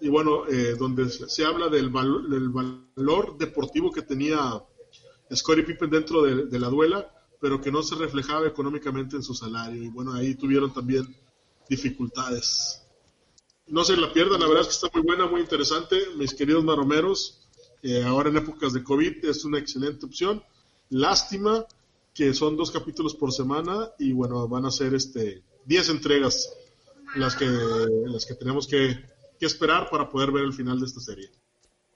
y bueno, eh, donde se, habla del, val- del valor deportivo que tenía Scottie Pippen dentro de, de la duela, pero que no se reflejaba económicamente en su salario. Y bueno, ahí tuvieron también dificultades. No se la pierdan, la verdad es que está muy buena, muy interesante. Mis queridos maromeros, eh, ahora en épocas de COVID es una excelente opción. Lástima que son dos capítulos por semana y bueno, van a ser este 10 entregas las que, las que tenemos que, que esperar para poder ver el final de esta serie.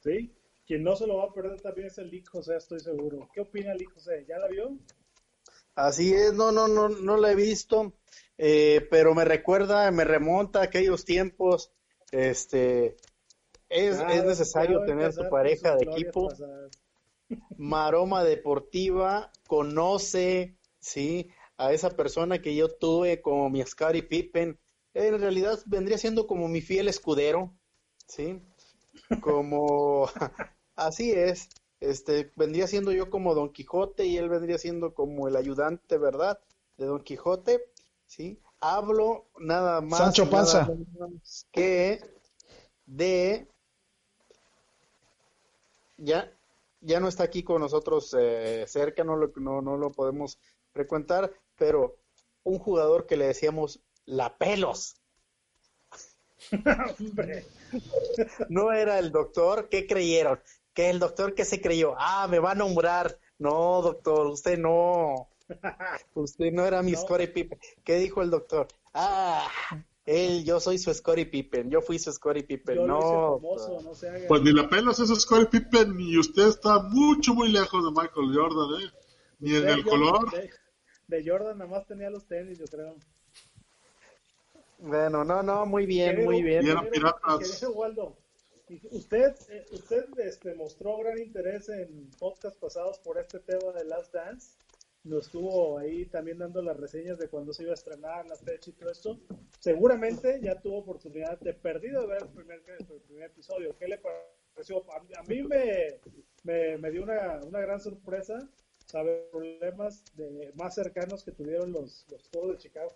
¿Sí? Quien no se lo va a perder también es el Lick José, estoy seguro. ¿Qué opina el Lick José? ¿Ya la vio? Así es, no, no, no, no la he visto, eh, pero me recuerda, me remonta a aquellos tiempos, este, es, es necesario tener con pareja de equipo. pasadas. Maroma Deportiva conoce, sí, a esa persona que yo tuve como mi Scottie Pippen. En realidad vendría siendo como mi fiel escudero, sí, como así es. Este vendría siendo yo como Don Quijote y él vendría siendo como el ayudante, ¿verdad? De Don Quijote, sí. Hablo nada más Sancho nada Panza. que de ya ya no está aquí con nosotros eh, cerca, no lo, no, no lo podemos frecuentar, pero un jugador que le decíamos la pelos. No era el doctor, ¿qué creyeron? Que el doctor que se creyó, ah, me va a nombrar. No, doctor, usted no. Usted no era mi No. Scottie Pippen. ¿Qué dijo el doctor? Ah, él, yo soy su Scottie Pippen, yo fui su Scottie Pippen. yo lo hice no, famoso, no se haga. Pues ni la pelos es Scottie Pippen y usted está mucho, muy lejos de Michael Jordan, ¿eh? Ni en De el Jordan- color. De, de Jordan nada más tenía los tenis, yo creo. bueno, no, no, muy bien, Querido- muy bien. Y eran querido- piratas. querido Waldo, usted, eh, usted este, mostró gran interés en podcast pasados por este tema de Last Dance. Nos estuvo ahí también dando las reseñas de cuando se iba a estrenar la fecha y todo esto. Seguramente ya tuvo oportunidad de perdido de ver el primer, episodio. ¿Qué le pareció? A, mí me, me, me dio una, una gran sorpresa saber problemas de, más cercanos que tuvieron los, los de Chicago.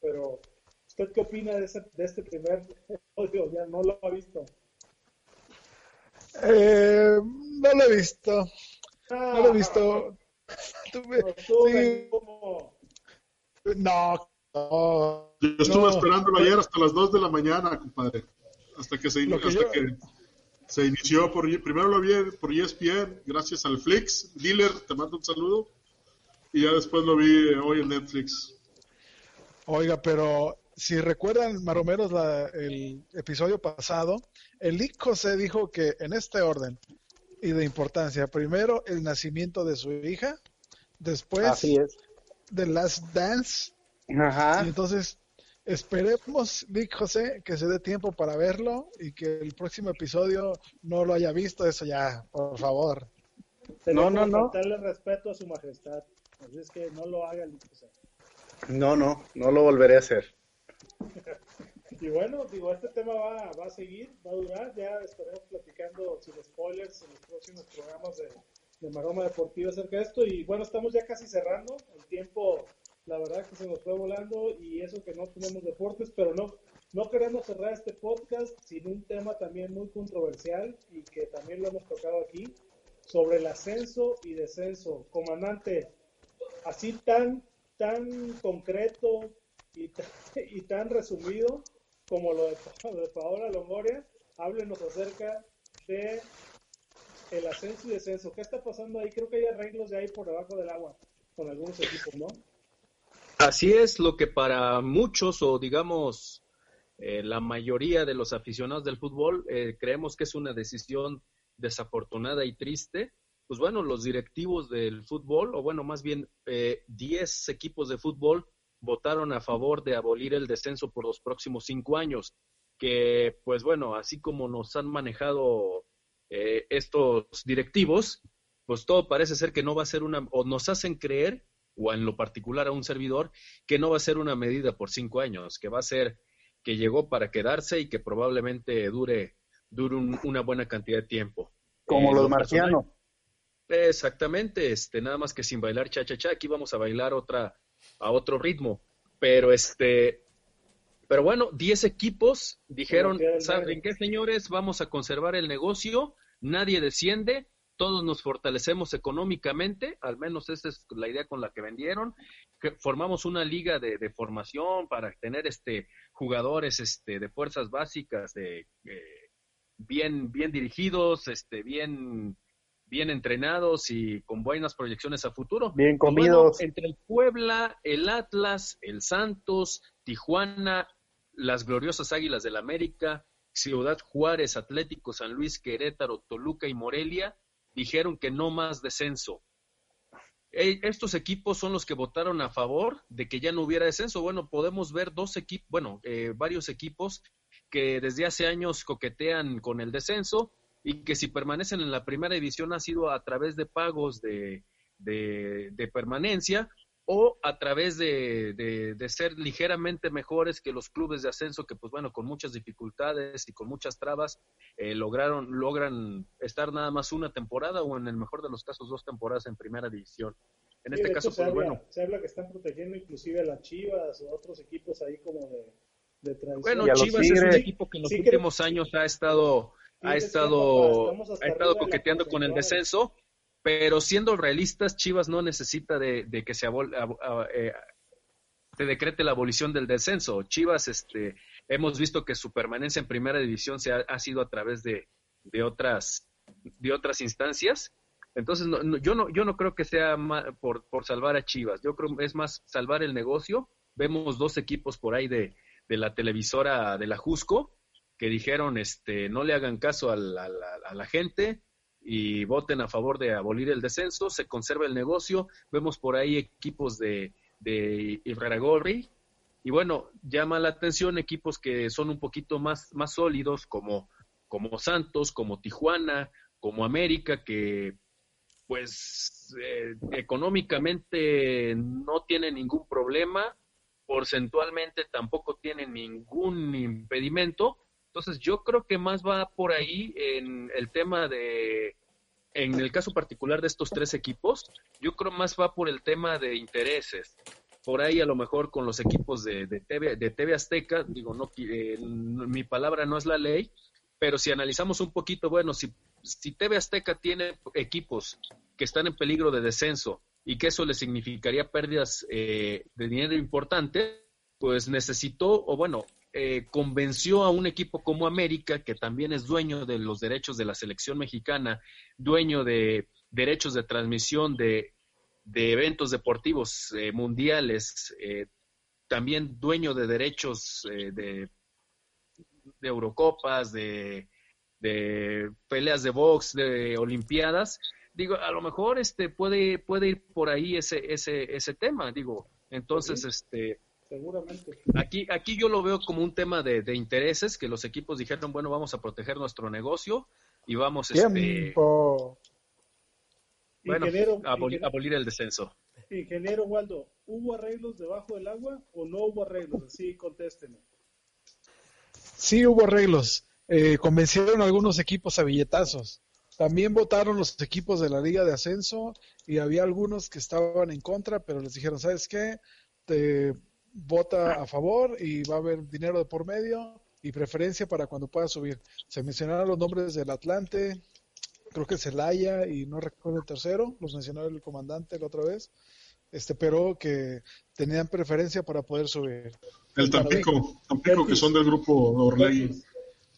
Pero, ¿usted qué opina de, ese, de este primer episodio? Ya no lo ha visto. Eh, no lo he visto. No lo he visto. No, estuvo sí, como- no, no. Yo estuve No. esperándolo ayer hasta las 2 de la mañana, compadre. Hasta que se, que hasta yo- que se inició por primero lo vi por ESPN, gracias al Flix. Dealer, te mando un saludo. Y ya después lo vi hoy en Netflix. Oiga, pero si recuerdan, Maromeros, la- el episodio pasado, el Lick José dijo que en este orden y de importancia, primero el nacimiento de su hija, después Así es. The Last Dance, Ajá. y entonces esperemos, Lick José, que se dé tiempo para verlo y que el próximo episodio no lo haya visto, eso ya, por favor. sería No, no, no. faltarle respeto a su majestad. Así es que no lo haga. Luis José. No, no, no lo volveré a hacer. Y bueno, digo, este tema va, va a seguir, va a durar. Ya estaremos platicando sin spoilers en los próximos programas de, de Maroma Deportiva acerca de esto. Y bueno, estamos ya casi cerrando. El tiempo, la verdad que se nos fue volando y eso que no tenemos deportes, pero no, no queremos cerrar este podcast sin un tema también muy controversial y que también lo hemos tocado aquí sobre el ascenso y descenso. Comandante, así tan, tan concreto y y tan resumido como lo de, lo de Paola Longoria, háblenos acerca de el ascenso y descenso. ¿Qué está pasando ahí? Creo que hay arreglos de ahí por debajo del agua con algunos equipos, ¿no? Así es lo que para muchos o digamos eh, la mayoría de los aficionados del fútbol eh, creemos que es una decisión desafortunada y triste. Pues bueno, los directivos del fútbol, o bueno, más bien eh, 10 equipos de fútbol votaron a favor de abolir el descenso por los próximos cinco años, que pues bueno, así como nos han manejado eh, estos directivos, pues todo parece ser que no va a ser una, o nos hacen creer, o en lo particular a un servidor, que no va a ser una medida por cinco años, que va a ser que llegó para quedarse y que probablemente dure, dure un- una buena cantidad de tiempo. Como Eh, los marcianos. Exactamente, este, nada más que sin bailar cha cha cha, aquí vamos a bailar otra, a otro ritmo. Pero este, pero bueno, 10 equipos dijeron, ¿saben qué señores? Vamos a conservar el negocio, nadie desciende, todos nos fortalecemos económicamente, al menos esa es la idea con la que vendieron, que formamos una liga de, de formación para tener este jugadores este de fuerzas básicas de eh, bien bien dirigidos, este bien bien entrenados y con buenas proyecciones a futuro. Bien bueno, comidos. entre el Puebla, el Atlas, el Santos, Tijuana, las gloriosas Águilas del América, Ciudad Juárez, Atlético, San Luis, Querétaro, Toluca y Morelia dijeron que no más descenso. Eh, Estos equipos son los que votaron a favor de que ya no hubiera descenso. Bueno, podemos ver dos equipos, bueno, eh, varios equipos que desde hace años coquetean con el descenso y que si permanecen en la primera división ha sido a través de pagos de, de, permanencia o a través de, de, ser ligeramente mejores que los clubes de ascenso que pues bueno con muchas dificultades y con muchas trabas eh, lograron logran estar nada más una temporada o en el mejor de los casos dos temporadas en primera división. En este caso pues bueno. se habla que están protegiendo inclusive a las Chivas o otros equipos ahí como de bueno, Chivas es un equipo que en los últimos años ha estado, ha estado, ha estado coqueteando con el descenso, pero siendo realistas, Chivas no necesita de, que se eh, decrete la abolición del descenso. Chivas, este, hemos visto que su permanencia en primera división se ha, sido a través de, de, otras, de otras instancias. Entonces, yo, no, yo no creo que sea por, por salvar a Chivas. Yo creo es más salvar el negocio. Vemos dos equipos por ahí de, de la televisora de la Jusco que dijeron este no le hagan caso a la, a la, gente y voten a favor de abolir el descenso, se conserva el negocio, vemos por ahí equipos de, de y bueno, llama la atención equipos que son un poquito más, más sólidos como, como Santos, como Tijuana, como América, que pues eh, económicamente no tiene ningún problema, porcentualmente tampoco tiene ningún impedimento. Entonces yo creo que más va por ahí en el tema de, en el caso particular de estos tres equipos, yo creo más va por el tema de intereses. Por ahí a lo mejor con los equipos de, de, TV, de TV Azteca, digo, no, eh, mi palabra no es la ley, pero si analizamos un poquito, bueno, si, si TV Azteca tiene equipos que están en peligro de descenso y que eso le significaría pérdidas eh, de dinero importante, pues necesitó, o bueno, eh, convenció a un equipo como América, que también es dueño de los derechos de la selección mexicana, dueño de derechos de transmisión de, de eventos deportivos eh, mundiales, también dueño de derechos de, de Eurocopas, de, de peleas de box, de Olimpiadas, digo, a lo mejor este puede puede ir por ahí ese ese ese tema, digo. Entonces, este seguramente. Aquí aquí yo lo veo como un tema de, de intereses que los equipos dijeron, bueno, vamos a proteger nuestro negocio y vamos este bueno, abolir, el descenso. Ingeniero Waldo, ¿hubo arreglos debajo del agua o no hubo arreglos? Así contésteme. Sí hubo arreglos. Eh, convencieron a algunos equipos a billetazos. También votaron los equipos de la Liga de Ascenso y había algunos que estaban en contra, pero les dijeron, ¿sabes qué? Te vota a favor y va a haber dinero de por medio y preferencia para cuando pueda subir. Se mencionaron los nombres del Atlante, creo que Celaya y no recuerdo el tercero, los mencionó el comandante la otra vez, este, pero que tenían preferencia para poder subir. El Tampico, Tampico que son del grupo Orlegi.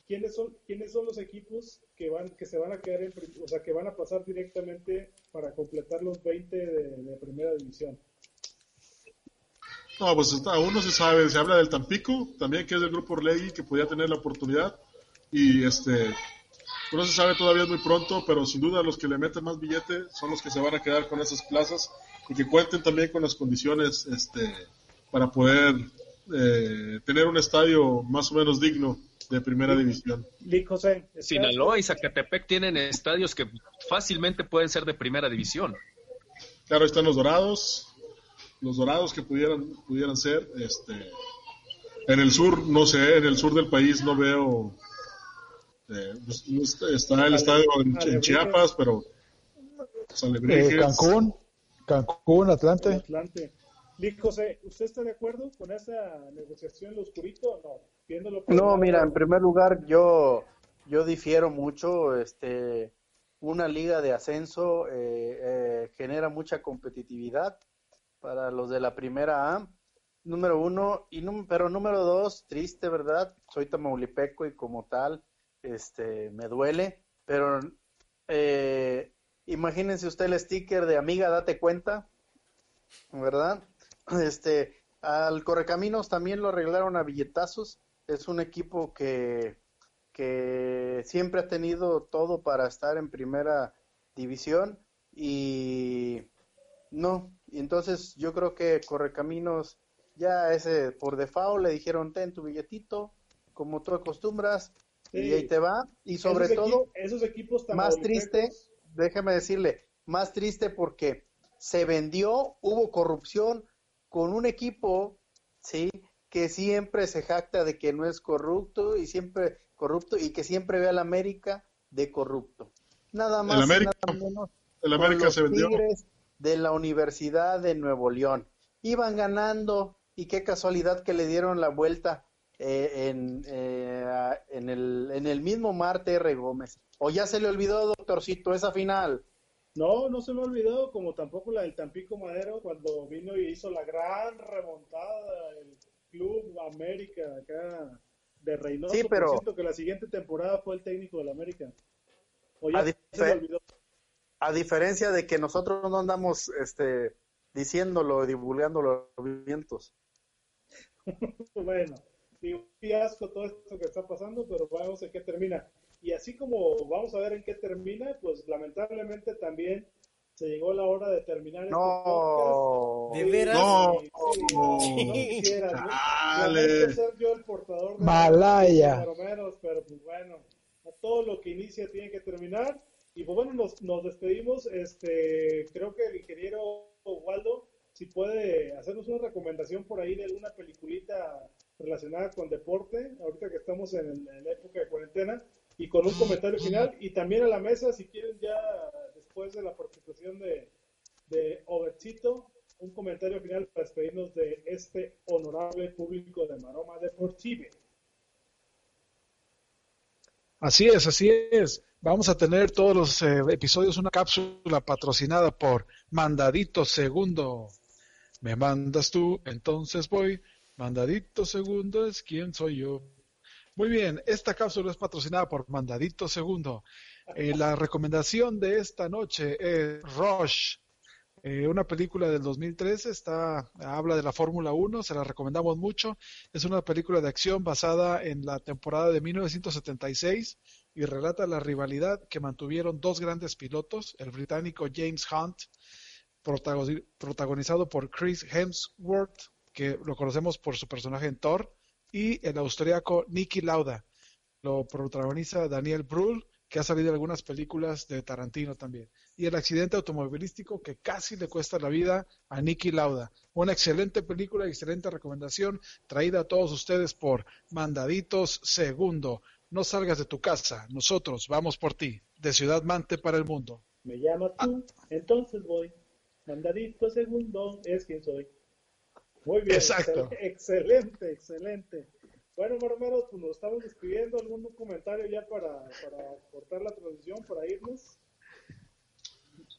¿quiénes son, quiénes son los equipos que van que se van a quedar en, o sea, que van a pasar directamente para completar los 20 de, primera división? No, pues aún no se sabe, se habla del Tampico, también que es del grupo Orlegui, que podía tener la oportunidad, y este, no se sabe todavía es muy pronto, pero sin duda los que le meten más billete son los que se van a quedar con esas plazas y que cuenten también con las condiciones este, para poder eh, tener un estadio más o menos digno de primera división. Sinaloa y Zacatepec tienen estadios que fácilmente pueden ser de primera división. Claro, están los dorados, los dorados que pudieran, pudieran ser. Este, en el sur, no sé, en el sur del país no veo. Eh, pues, está el estadio en, Chiapas, pero. Eh, Cancún, Cancún, Atlante. Atlante. José, ¿usted está de acuerdo con esa negociación en lo oscurito o no? no, mira, en primer lugar, yo, yo difiero mucho. Este, una liga de ascenso eh, eh, genera mucha competitividad para los de la primera A. Número uno, y pero número dos, triste, ¿verdad? Soy tamaulipeco y como tal, este, me duele, pero eh, imagínense usted el sticker de amiga, date cuenta, ¿verdad? Este, al Correcaminos también lo arreglaron a billetazos es un equipo que, que siempre ha tenido todo para estar en primera división y no, y entonces yo creo que Correcaminos ya ese por default le dijeron ten tu billetito como tú acostumbras, Sí. y ahí te va. Y sobre Esos todo, equi- esos equipos tan más triste, déjeme decirle, más triste porque se vendió, hubo corrupción con un equipo, sí, que siempre se jacta de que no es corrupto y siempre corrupto y que siempre ve al América de corrupto. Nada más, y América- nada menos El América se vendió. Tigres de la Universidad de Nuevo León. Iban ganando y qué casualidad que le dieron la vuelta eh, en, eh, en, el, en el mismo Marte R. Gómez. O ya se le olvidó, doctorcito, esa final. No, no se me ha olvidado, como tampoco la del Tampico Madero, cuando vino y hizo la gran remontada el Club América acá de Reynoso. Sí, por pero- cierto, que la siguiente temporada fue el técnico del América. O ya A se me olvidó. A diferencia de que nosotros no andamos este, diciéndolo, divulgando los vientos. Bueno, sí, un fiasco todo esto que está pasando, pero vamos a qué termina. Y así como vamos a ver en qué termina, pues lamentablemente también se llegó la hora de terminar este No. podcast. ¿De veras? No. Sí, no, no quisiera, ¿no? Chale. Lamento ser yo el portador de Malaya. los pero pues bueno, a todo lo que inicia tiene que terminar. Y pues bueno, nos, nos despedimos. Este, creo que el ingeniero Waldo, si puede hacernos una recomendación por ahí de alguna peliculita relacionada con deporte, ahorita que estamos en, la época de cuarentena, y con un comentario final, y también a la mesa, si quieren ya después de la participación de, de un comentario final para despedirnos de este honorable público de Maroma Deportive. Así es, así es. Vamos a tener todos los eh, episodios una cápsula patrocinada por Mandadito Segundo. Me mandas tú, entonces voy. Mandadito Segundo es quién soy yo. Muy bien, esta cápsula es patrocinada por Mandadito Segundo. Eh, la recomendación de esta noche es Rush, eh, una película del 2013, está, habla de la Fórmula 1, se la recomendamos mucho. Es una película de acción basada en la temporada de 1976 y relata la rivalidad que mantuvieron dos grandes pilotos, el británico James Hunt, protagoni- protagonizado por Chris Hemsworth, que lo conocemos por su personaje en Thor, y el austriaco Nicky Lauda. Lo protagoniza Daniel Brühl, que ha salido en algunas películas de Tarantino también. Y el accidente automovilístico que casi le cuesta la vida a Nicky Lauda. Una excelente película, excelente recomendación traída a todos ustedes por Mandaditos Segundo. No salgas de tu casa, nosotros vamos por ti, de Ciudad Mante para el mundo. Me llama tú, entonces voy. Mandadito segundo es quien soy. Muy bien. Exacto. excel- Excelente, excelente. Bueno, Marmeros, pues nos estamos despidiendo. ¿Algún comentario ya para, para cortar la transmisión, para irnos?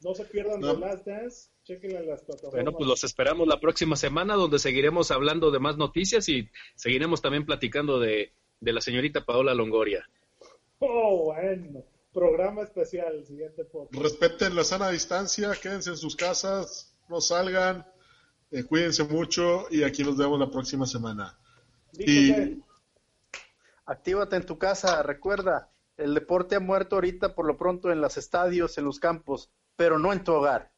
No se pierdan No. The Last Dance. Chequen en las plataformas. Bueno, pues los esperamos la próxima semana donde seguiremos hablando de más noticias y seguiremos también platicando de, de la señorita Paola Longoria. Oh, bueno. Programa especial, siguiente podcast. Respeten la sana distancia, quédense en sus casas, no salgan, eh, cuídense mucho y aquí nos vemos la próxima semana. Actívate en tu casa, recuerda, el deporte ha muerto ahorita por lo pronto en los estadios, en los campos, pero no en tu hogar.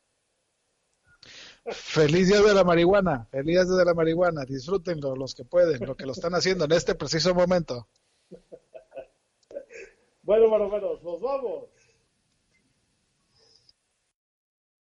Feliz día de la marihuana, feliz día de la marihuana, disfrútenlo los que pueden, lo que lo están haciendo en este preciso momento. Bueno, Marmeros, nos vamos.